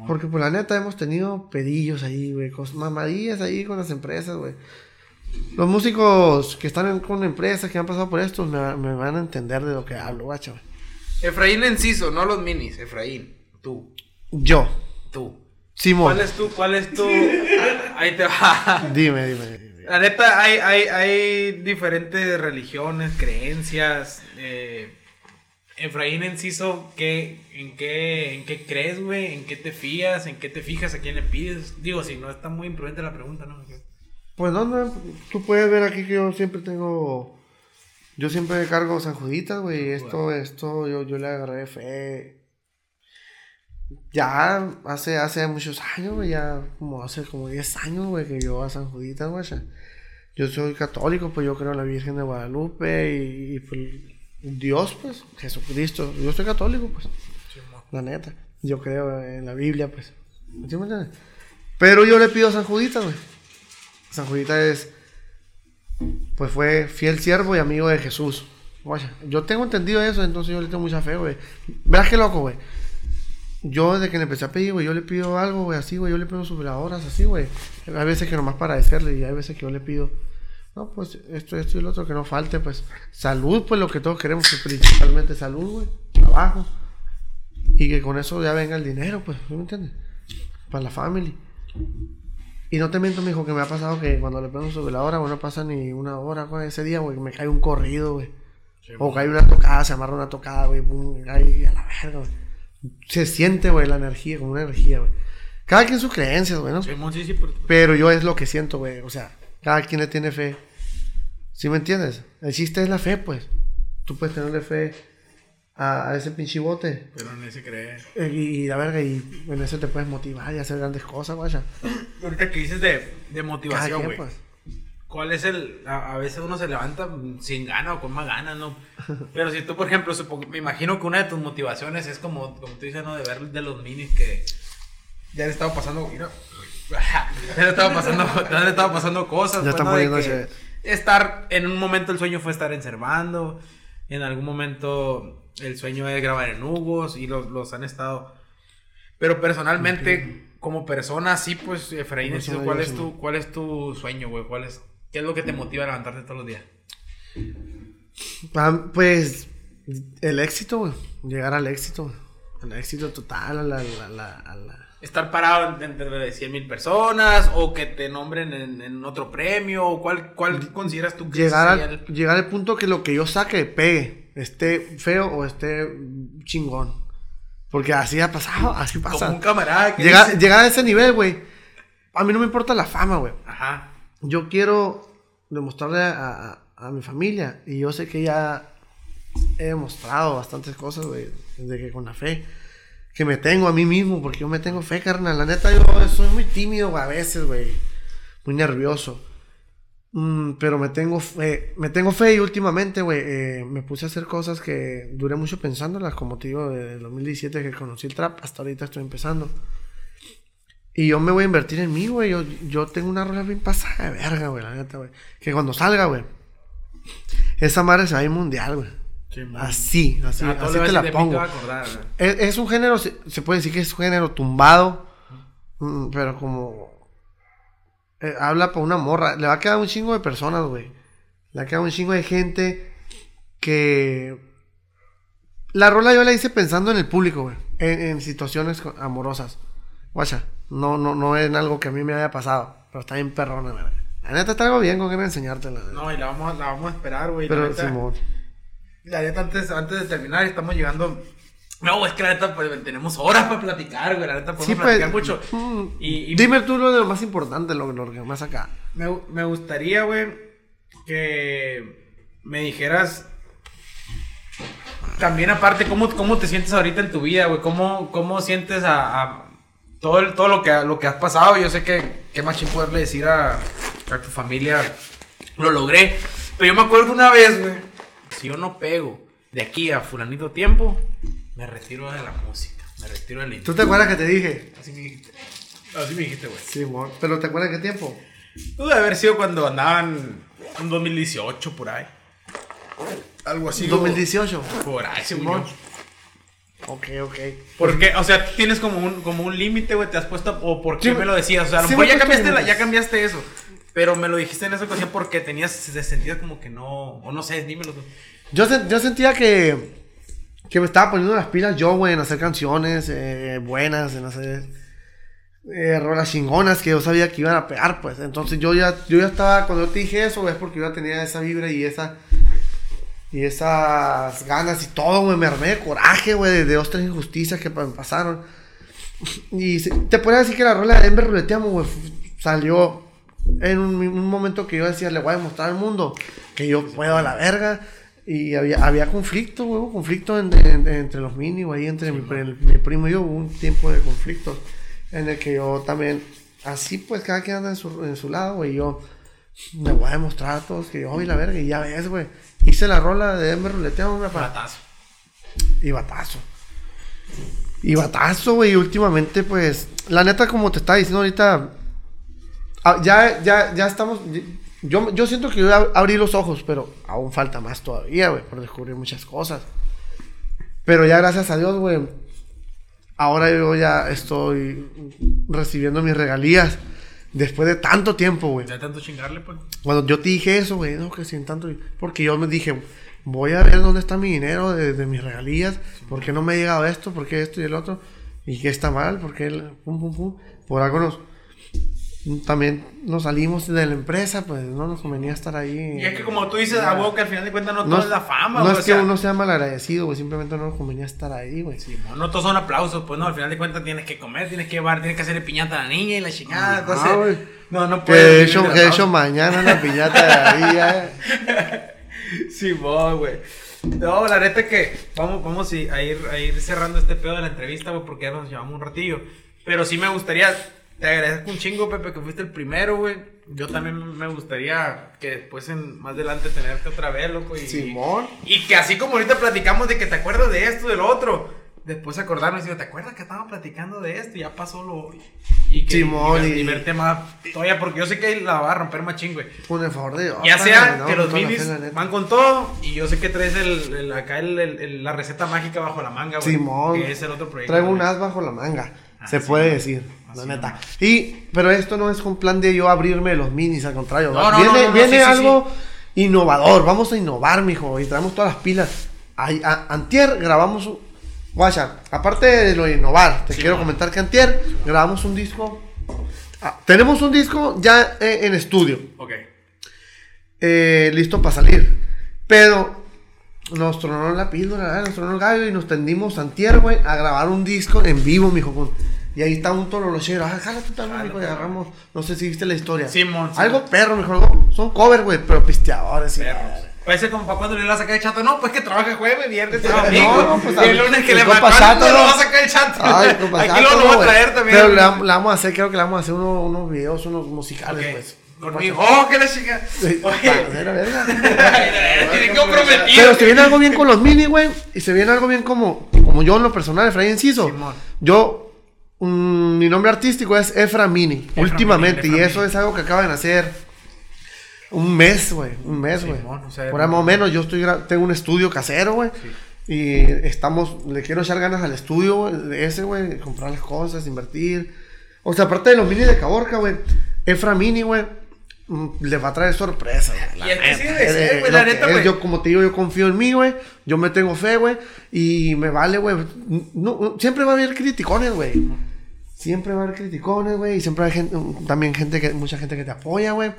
Porque pues la neta hemos tenido pedillos ahí, güey, cos- mamadillas ahí con las empresas, güey. Los músicos que están en- con empresas, que han pasado por esto, me, me van a entender de lo que hablo, guacha. güey. Efraín Enciso, no los minis, Efraín. Tú, Yo, tú. Simón. ¿Cuál es tu, cuál es tu? Ahí te va. Dime, dime, dime. La neta, hay, hay, hay diferentes religiones, creencias. Eh, Efraín Enciso, ¿qué, en, qué, ¿en qué crees, güey? ¿En qué te fías? ¿En qué te fijas? ¿A quién le pides? Digo, si no está muy imprudente la pregunta, ¿no? Pues no, no, tú puedes ver aquí que yo siempre tengo, yo siempre cargo San Juditas, güey, esto, esto, yo, yo le agarré fe. Ya hace, hace muchos años, güey, ya como hace como 10 años, güey, que yo a San Juditas, güey. yo soy católico, pues yo creo en la Virgen de Guadalupe y, y, pues Dios, pues, Jesucristo. Yo soy católico, pues. la neta. Yo creo en la Biblia, pues. ¿Sí me entiendes? Pero yo le pido a San Judita, güey. San Judita es, pues fue fiel siervo y amigo de Jesús. Guaya, yo tengo entendido eso, entonces yo le tengo mucha fe, güey. Verás qué loco, güey. Yo desde que le empecé a pedir, güey, yo le pido algo, güey, así, güey, yo le pido sus veladoras, así, güey. Hay veces que nomás para agradecerle y hay veces que yo le pido, no, pues esto, esto y lo otro, que no falte, pues salud, pues lo que todos queremos, que principalmente salud, güey, trabajo. Y que con eso ya venga el dinero, pues, ¿me entiendes? Para la familia. Y no te miento, mijo, que me ha pasado que cuando le prendo su veladora, güey, no pasa ni una hora, güey, ese día, güey, me cae un corrido, güey. o cae una tocada, se amarra una tocada, güey, pum, cae a la verga, güey se siente, güey, la energía, como una energía, güey. Cada quien sus creencias, güey, ¿no? Sí, sí, sí, pero... yo es lo que siento, güey. O sea, cada quien le tiene fe. ¿Sí me entiendes? El chiste es la fe, pues. Tú puedes tenerle fe a, ese pinche bote. Pero en ese creer. Eh, y, la verga, y en eso te puedes motivar y hacer grandes cosas, güey. Ahorita que dices de, de motivación, güey. Pues. ¿Cuál es el.? A, veces uno se levanta sin ganas o con más ganas, ¿no? Pero si tú, por ejemplo, me imagino que una de tus motivaciones es como, como tú dices, ¿no? De ver de los minis que ya han estado pasando. Mira, ya le estado pasando, ya le estado pasando cosas. Ya pues, Estar. En un momento el sueño fue estar en Servando. En algún momento el sueño es grabar en Hugos y los, los han estado. Pero personalmente, como persona, sí, pues, Efraín, ¿cuál, es tu, ¿cuál es tu sueño, güey? ¿Cuál es ¿Qué es lo que te motiva a levantarte todos los días? Pues el éxito, güey. Llegar al éxito. Al éxito total, a la, Estar parado entre de 100 mil personas o que te nombren en, otro premio. O ¿Cuál, cuál consideras tú que llegar al, llegar al punto que lo que yo saque pegue, esté feo o esté chingón. Porque así ha pasado, así pasa. Como un camarada. llegar, llegar a ese nivel, güey. A mí no me importa la fama, güey. Ajá yo quiero demostrarle a, mi familia, y yo sé que ya he demostrado bastantes cosas, güey, desde que con la fe, que me tengo a mí mismo, porque yo me tengo fe, carnal. La neta, yo soy muy tímido, a veces, güey, muy nervioso. Mm, pero me tengo fe, me tengo fe y últimamente, güey, eh, me puse a hacer cosas que duré mucho pensándolas, como te digo, desde el 2017 que conocí el trap, hasta ahorita estoy empezando. Y yo me voy a invertir en mí, güey. Yo, yo tengo una rola bien pasada de verga, güey, la neta, güey. Que cuando salga, güey, esa madre se va a ir mundial, güey. Así, así, ah, así te la pongo. es, un género, se, puede decir que es un género tumbado, mm, pero como eh, habla para una morra. Le va a quedar un chingo de personas, güey. Le va a quedar un chingo de gente que... La rola yo la hice pensando en el público, güey. En, en situaciones amorosas. Guacha. No, no, no es algo que a mí me haya pasado. Pero está bien perrona, verdad. La neta está algo bien con que enseñártela. No, y la vamos, la vamos a esperar, güey. Pero, la neta, La neta, antes, antes de terminar, estamos llegando. No, es que la neta, pues tenemos horas para platicar, güey. La neta, podemos sí, pues, platicar mucho. Mm, y, Dime tú lo de lo más importante, lo, lo que más acá. Me, me gustaría, güey, que me dijeras. También, aparte, ¿cómo, cómo te sientes ahorita en tu vida, güey? ¿Cómo, ¿Cómo sientes a todo, todo lo, que, lo que has pasado, yo sé que qué más poderle decir a, a, tu familia, lo logré. Pero yo me acuerdo una vez, güey, si yo no pego de aquí a fulanito tiempo, me retiro de la música, me retiro de la ¿Tú te acuerdas que te dije? Así me dijiste. Así me dijiste, güey. Sí, amor. Pero ¿te acuerdas qué tiempo? Debe haber sido cuando andaban en 2018, por ahí. Algo así. ¿2018? Por ahí, según Ok, ok. Porque, o sea, tienes como un, como un límite, güey, te has puesto, o por qué me lo decías, o sea, a lo mejor ya cambiaste, ya cambiaste eso, pero me lo dijiste en esa ocasión porque tenías, se sentía como que no, o no sé, dímelo tú. Yo, yo sentía que, que me estaba poniendo las pilas yo, güey, en hacer canciones eh, buenas, en hacer eh, rolas chingonas que yo sabía que iban a pegar, pues, entonces yo ya, yo ya estaba, cuando yo te dije eso, es porque yo ya tenía esa vibra y esa y esas ganas y todo, güey, me armé de coraje, güey, de, dos, tres injusticias que me pasaron. Y te podría decir que la rola de Denver Ruleteamos, güey, salió en un, momento que yo decía, le voy a demostrar al mundo que yo puedo a la verga. Y había, había conflicto, güey, conflicto entre los mini, güey, entre mi, primo y yo, hubo un tiempo de conflicto en el que yo también, así pues, cada quien anda en su, en su lado, güey, yo Le voy a demostrar a todos que yo voy la verga y ya ves, güey. Hice la rola de Denver Ruleteo, güey, para... Platazo. Y batazo. Y batazo, güey. Últimamente, pues, la neta, como te estaba diciendo ahorita, ah, ya, ya, ya estamos. Yo, yo siento que yo ab- abrí los ojos, pero aún falta más todavía, güey, por descubrir muchas cosas. Pero ya gracias a Dios, güey, ahora yo ya estoy recibiendo mis regalías después de tanto tiempo, güey. Ya tanto chingarle, pues. Cuando yo te dije eso, güey, no, que sin tanto. Porque yo me dije, voy a ver dónde está mi dinero de, de mis regalías, por qué no me ha llegado esto, por qué esto y el otro, y qué está mal, por qué el- pum, pum, pum. Por algo nos. También nos salimos de la empresa, pues no nos convenía estar ahí. Y es que como tú dices, a huevo que al final de cuentas no, no, todo es la fama, no es o que uno sea malagradecido, güey, simplemente no nos convenía estar ahí, güey. no, no todos son aplausos, pues no, al final de cuentas tienes que comer, tienes que llevar, tienes que hacerle piñata a la niña y la chingada, Ah, entonces. güey. no, no Que puedes. de vivir hecho, que hecho mañana la piñata de ahí, ya. Sí, güey. No, la neta que vamos, vamos a ir, a ir cerrando este pedo de la entrevista, güey, porque ya nos llevamos un ratillo. Pero sí me gustaría, te agradezco un chingo, Pepe, que fuiste el primero, güey. Yo también me gustaría que después, en, más adelante, tenerte otra vez, loco. Y, Simón. Y que así como ahorita platicamos de que te acuerdas de esto, del otro. Después acordarnos y digo, ¿te acuerdas que estábamos platicando de esto? Y ya pasó lo. Y que Simón, y, y- verte más. Todavía, porque yo sé que la va a romper más güey. Por el favor de Dios. Ya sea no, que con los minis van con todo y yo sé que traes el, el- acá el, la receta mágica bajo la manga, güey. Simón. Que es el otro proyecto. Traigo un as bajo la manga. Ah, se sí, puede decir, la neta. Y, pero esto no es con plan de yo abrirme los minis, al contrario. No, no, viene no, no, viene sí, sí, algo innovador. Vamos a innovar, mijo. Y traemos todas las pilas. Ay, a- antier grabamos. Guacha, aparte de lo de innovar, te Sí, quiero comentar que antier grabamos un disco. Ah, tenemos un disco ya eh, en estudio. Ok. eh, listo para salir. Pero nos tronó la píldora, nos tronó el gallo y nos tendimos antier, güey, a grabar un disco en vivo, mijo. Con... Y ahí está un tololochero. Ah, jala tú también, mijo, y agarramos. No sé si viste la historia. Simón. Algo perro, mijo. algo- Son cover, güey, pero pisteadores. y- Perros. Puede ser como para cuando le va a sacar el chato. No, pues que trabaja jueves, viernes, No, domingo. no, pues, y el a- lunes que el le va Chato, ¿cuándo ¿no? lo va a sacar el chato? Ay, compa, Aquí chato, lo, voy a traer también. Pero le, vam- le vamos a hacer, creo que le vamos a hacer unos, unos videos, unos musicales, Ok. pues. Conmigo. Oh, que la chica. Sí, Oye. verga. Tiene comprometido. Pero se viene algo bien con los mini, güey. Y se viene algo bien como, como yo en lo personal, Efraín Enciso. Simón. Yo, mi nombre artístico es Efra Mini, Efra últimamente. Mini, y eso Mini. es algo que acaba de nacer un mes, güey. Un mes, güey. Simón, o sea, Por ahí más o menos, yo estoy tengo un estudio casero, güey. Y estamos, le quiero echar ganas al estudio, de ese, güey. Comprar las cosas, invertir. O sea, aparte de los mini de Caborca, güey. Efra Mini, güey. mm, Le va a traer sorpresa, güey. Sí la neta, güey. Yo, como te digo, yo confío en mí, güey. Yo me tengo fe, güey. Y me vale, güey. No, siempre va a haber criticones, güey. Siempre va a haber criticones, güey. Y siempre hay gente, también gente que, mucha gente que te apoya, güey.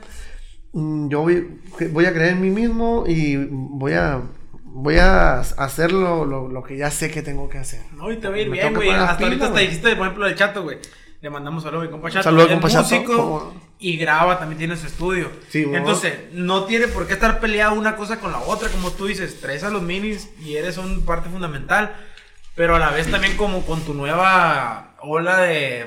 Mm, Yo voy, voy a creer en mí mismo y voy a, voy a hacer lo, lo, lo que ya sé que tengo que hacer. No, y te va a ir Me bien, güey. Hasta ahorita güey. dijiste, por ejemplo, del chato, güey. Le mandamos saludos a mi compa Chato. Saludos, músico ¿Cómo? Y graba, también tiene su estudio. Sí, güey. Entonces, no tiene por qué estar peleada una cosa con la otra, como tú dices. Traes a los minis y eres una parte fundamental. Pero a la vez también como con tu nueva ola de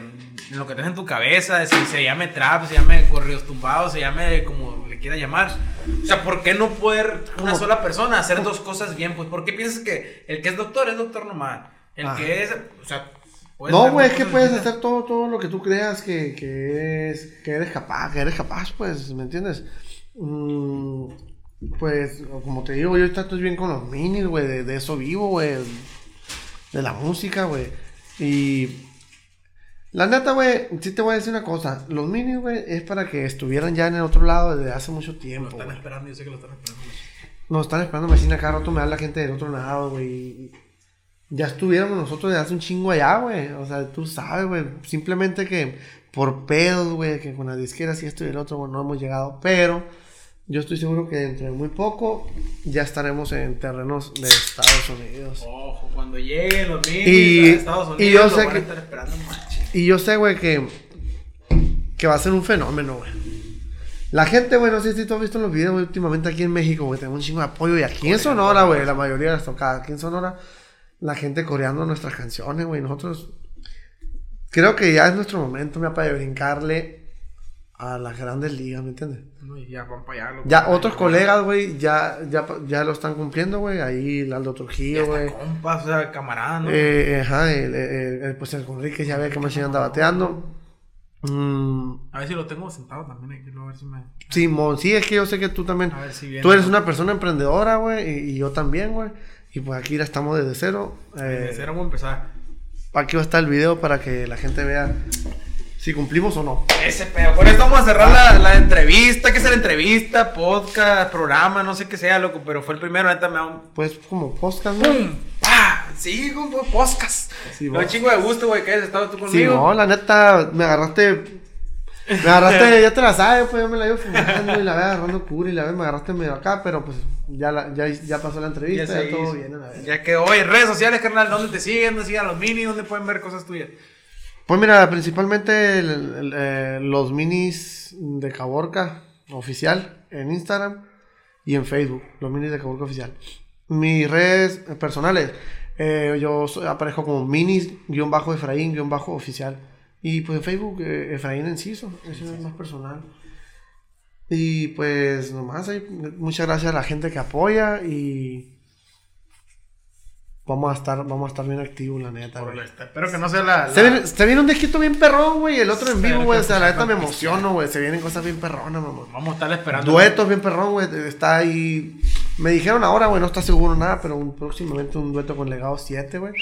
de lo que tienes en tu cabeza, de si se llame trap, se llame corridos tumbados, se llame como le quiera llamar. O sea, ¿por qué no poder una ¿Cómo? sola persona hacer dos cosas bien? Pues, ¿por qué piensas que el que es doctor es doctor nomás? El que es, o sea, No, güey, es que puedes hacer todo, todo lo que tú creas que, que, es, que eres capaz, que eres capaz, pues, ¿me entiendes? Mm, pues, como te digo, yo estoy bien con los minis, güey, de, de eso vivo, güey, de la música, güey. Y la neta, güey, sí te voy a decir una cosa, los minis, güey, es para que estuvieran ya en el otro lado desde hace mucho Lo tiempo, están güey. esperando, yo sé que lo están esperando. Nos están esperando me medicina cada rato, me da la gente del otro lado, güey. Ya estuviéramos nosotros de hace un chingo allá, güey. O sea, tú sabes, güey. Simplemente que por pedos, güey, que con las disqueras y esto y el otro, güey, no hemos llegado. Pero yo estoy seguro que dentro de muy poco ya estaremos en terrenos de Estados Unidos. Ojo, cuando lleguen los minis Y- a Estados Unidos, y yo sé que- estar esperando. Y yo sé, güey, que, que va a ser un fenómeno, güey. La gente, güey, no sé si tú has visto los videos, güey, últimamente aquí en México, güey, tenemos un chingo de apoyo. Y aquí en Sonora, güey, la mayoría de las tocadas, aquí en Sonora, la gente coreando nuestras canciones, güey. Nosotros, creo que ya es nuestro momento, me para de brincarle a las grandes ligas, ¿me entiendes? No, y ya van para allá. loco. Ya otros colegas, güey, ya, ya, ya lo están cumpliendo, güey. Ahí el Aldo Ya Trujillo, güey. compas, o sea, camaradas, ¿no? Eh, ajá, el, el- el- pues el Conrique ya ve que más anda bateando. Mm, A ver si lo tengo sentado también aquí, a ver si me... Simón, sí, es que yo sé que tú también. A ver si viene. Tú eres una persona emprendedora, güey, y, y yo también, güey. Y pues aquí ya estamos desde cero. Eh, Desde cero vamos a empezar. aquí va a estar el video para que la gente vea si cumplimos o no. Ese pedo. Por eso vamos a cerrar la, la entrevista. ¿Qué es la entrevista? Podcast, programa, no sé qué sea, loco. Pero fue el primero, neta me da un. Pues como podcast, ¿no? ¡Pum! ¡Pah! Sí, con podcast. Sí, un chingo de gusto, güey, que hayas estado tú Sí, conmigo. no, la neta, me agarraste. Me agarraste, ya te la sabes, pues yo me la iba fumando y la vez agarrando cura y la vez me agarraste medio acá, pero pues ya, la, ya, ya pasó la Ya, entrevista, se ya, todo bien a la vez. Ya quedó. En redes sociales, carnal, ¿dónde te siguen? ¿Dónde siguen a los mini? ¿Dónde pueden ver cosas tuyas? Pues mira, principalmente eh, los minis de Caborca oficial en Instagram y en Facebook, los minis de Caborca oficial. Mis redes personales, eh, yo aparezco como minis-efraín-oficial. Y pues en Facebook, eh, Efraín Enciso, ese es más personal. Y pues nomás, muchas gracias a la gente que apoya y vamos a estar, vamos a estar bien activos, la neta. güey. Espero que no sea la. Se viene, se viene un disquito bien perrón, güey. El otro en vivo, güey. O sea, la neta me emociono, güey. Se vienen cosas bien perronas, mamá. Vamos a estar esperando. Duetos bien perrón, güey. Está ahí. Me dijeron ahora, güey, no está seguro nada, pero un, próximamente un dueto con Legado 7, güey.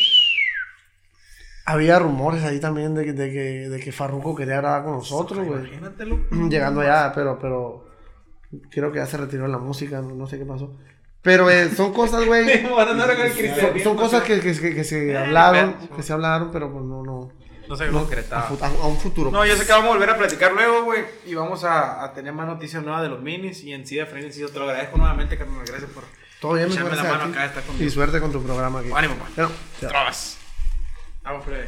Había rumores ahí también de, que- de que, de que Farruko quería grabar con nosotros, güey. Imagínatelo. Llegando allá, pero, pero. Creo que ya se retiró la música, no, no sé qué pasó. Pero eh, son cosas, güey. Son, cosas que, que, que, que se hablaron, que se hablaron, pero pues no, no. No se no, concretaba. a, un futuro. No, yo sé que vamos a volver a platicar luego, güey. Y vamos a, a tener más noticias nuevas de los minis. Y en sí, de Efraín Enciso, te lo agradezco nuevamente, carnal. Gracias por. Todo bien, la mano acá, está conmigo. Y suerte con tu programa aquí. Ánimo, pa. Bueno, ya. Trovas. Vamos, Freddy.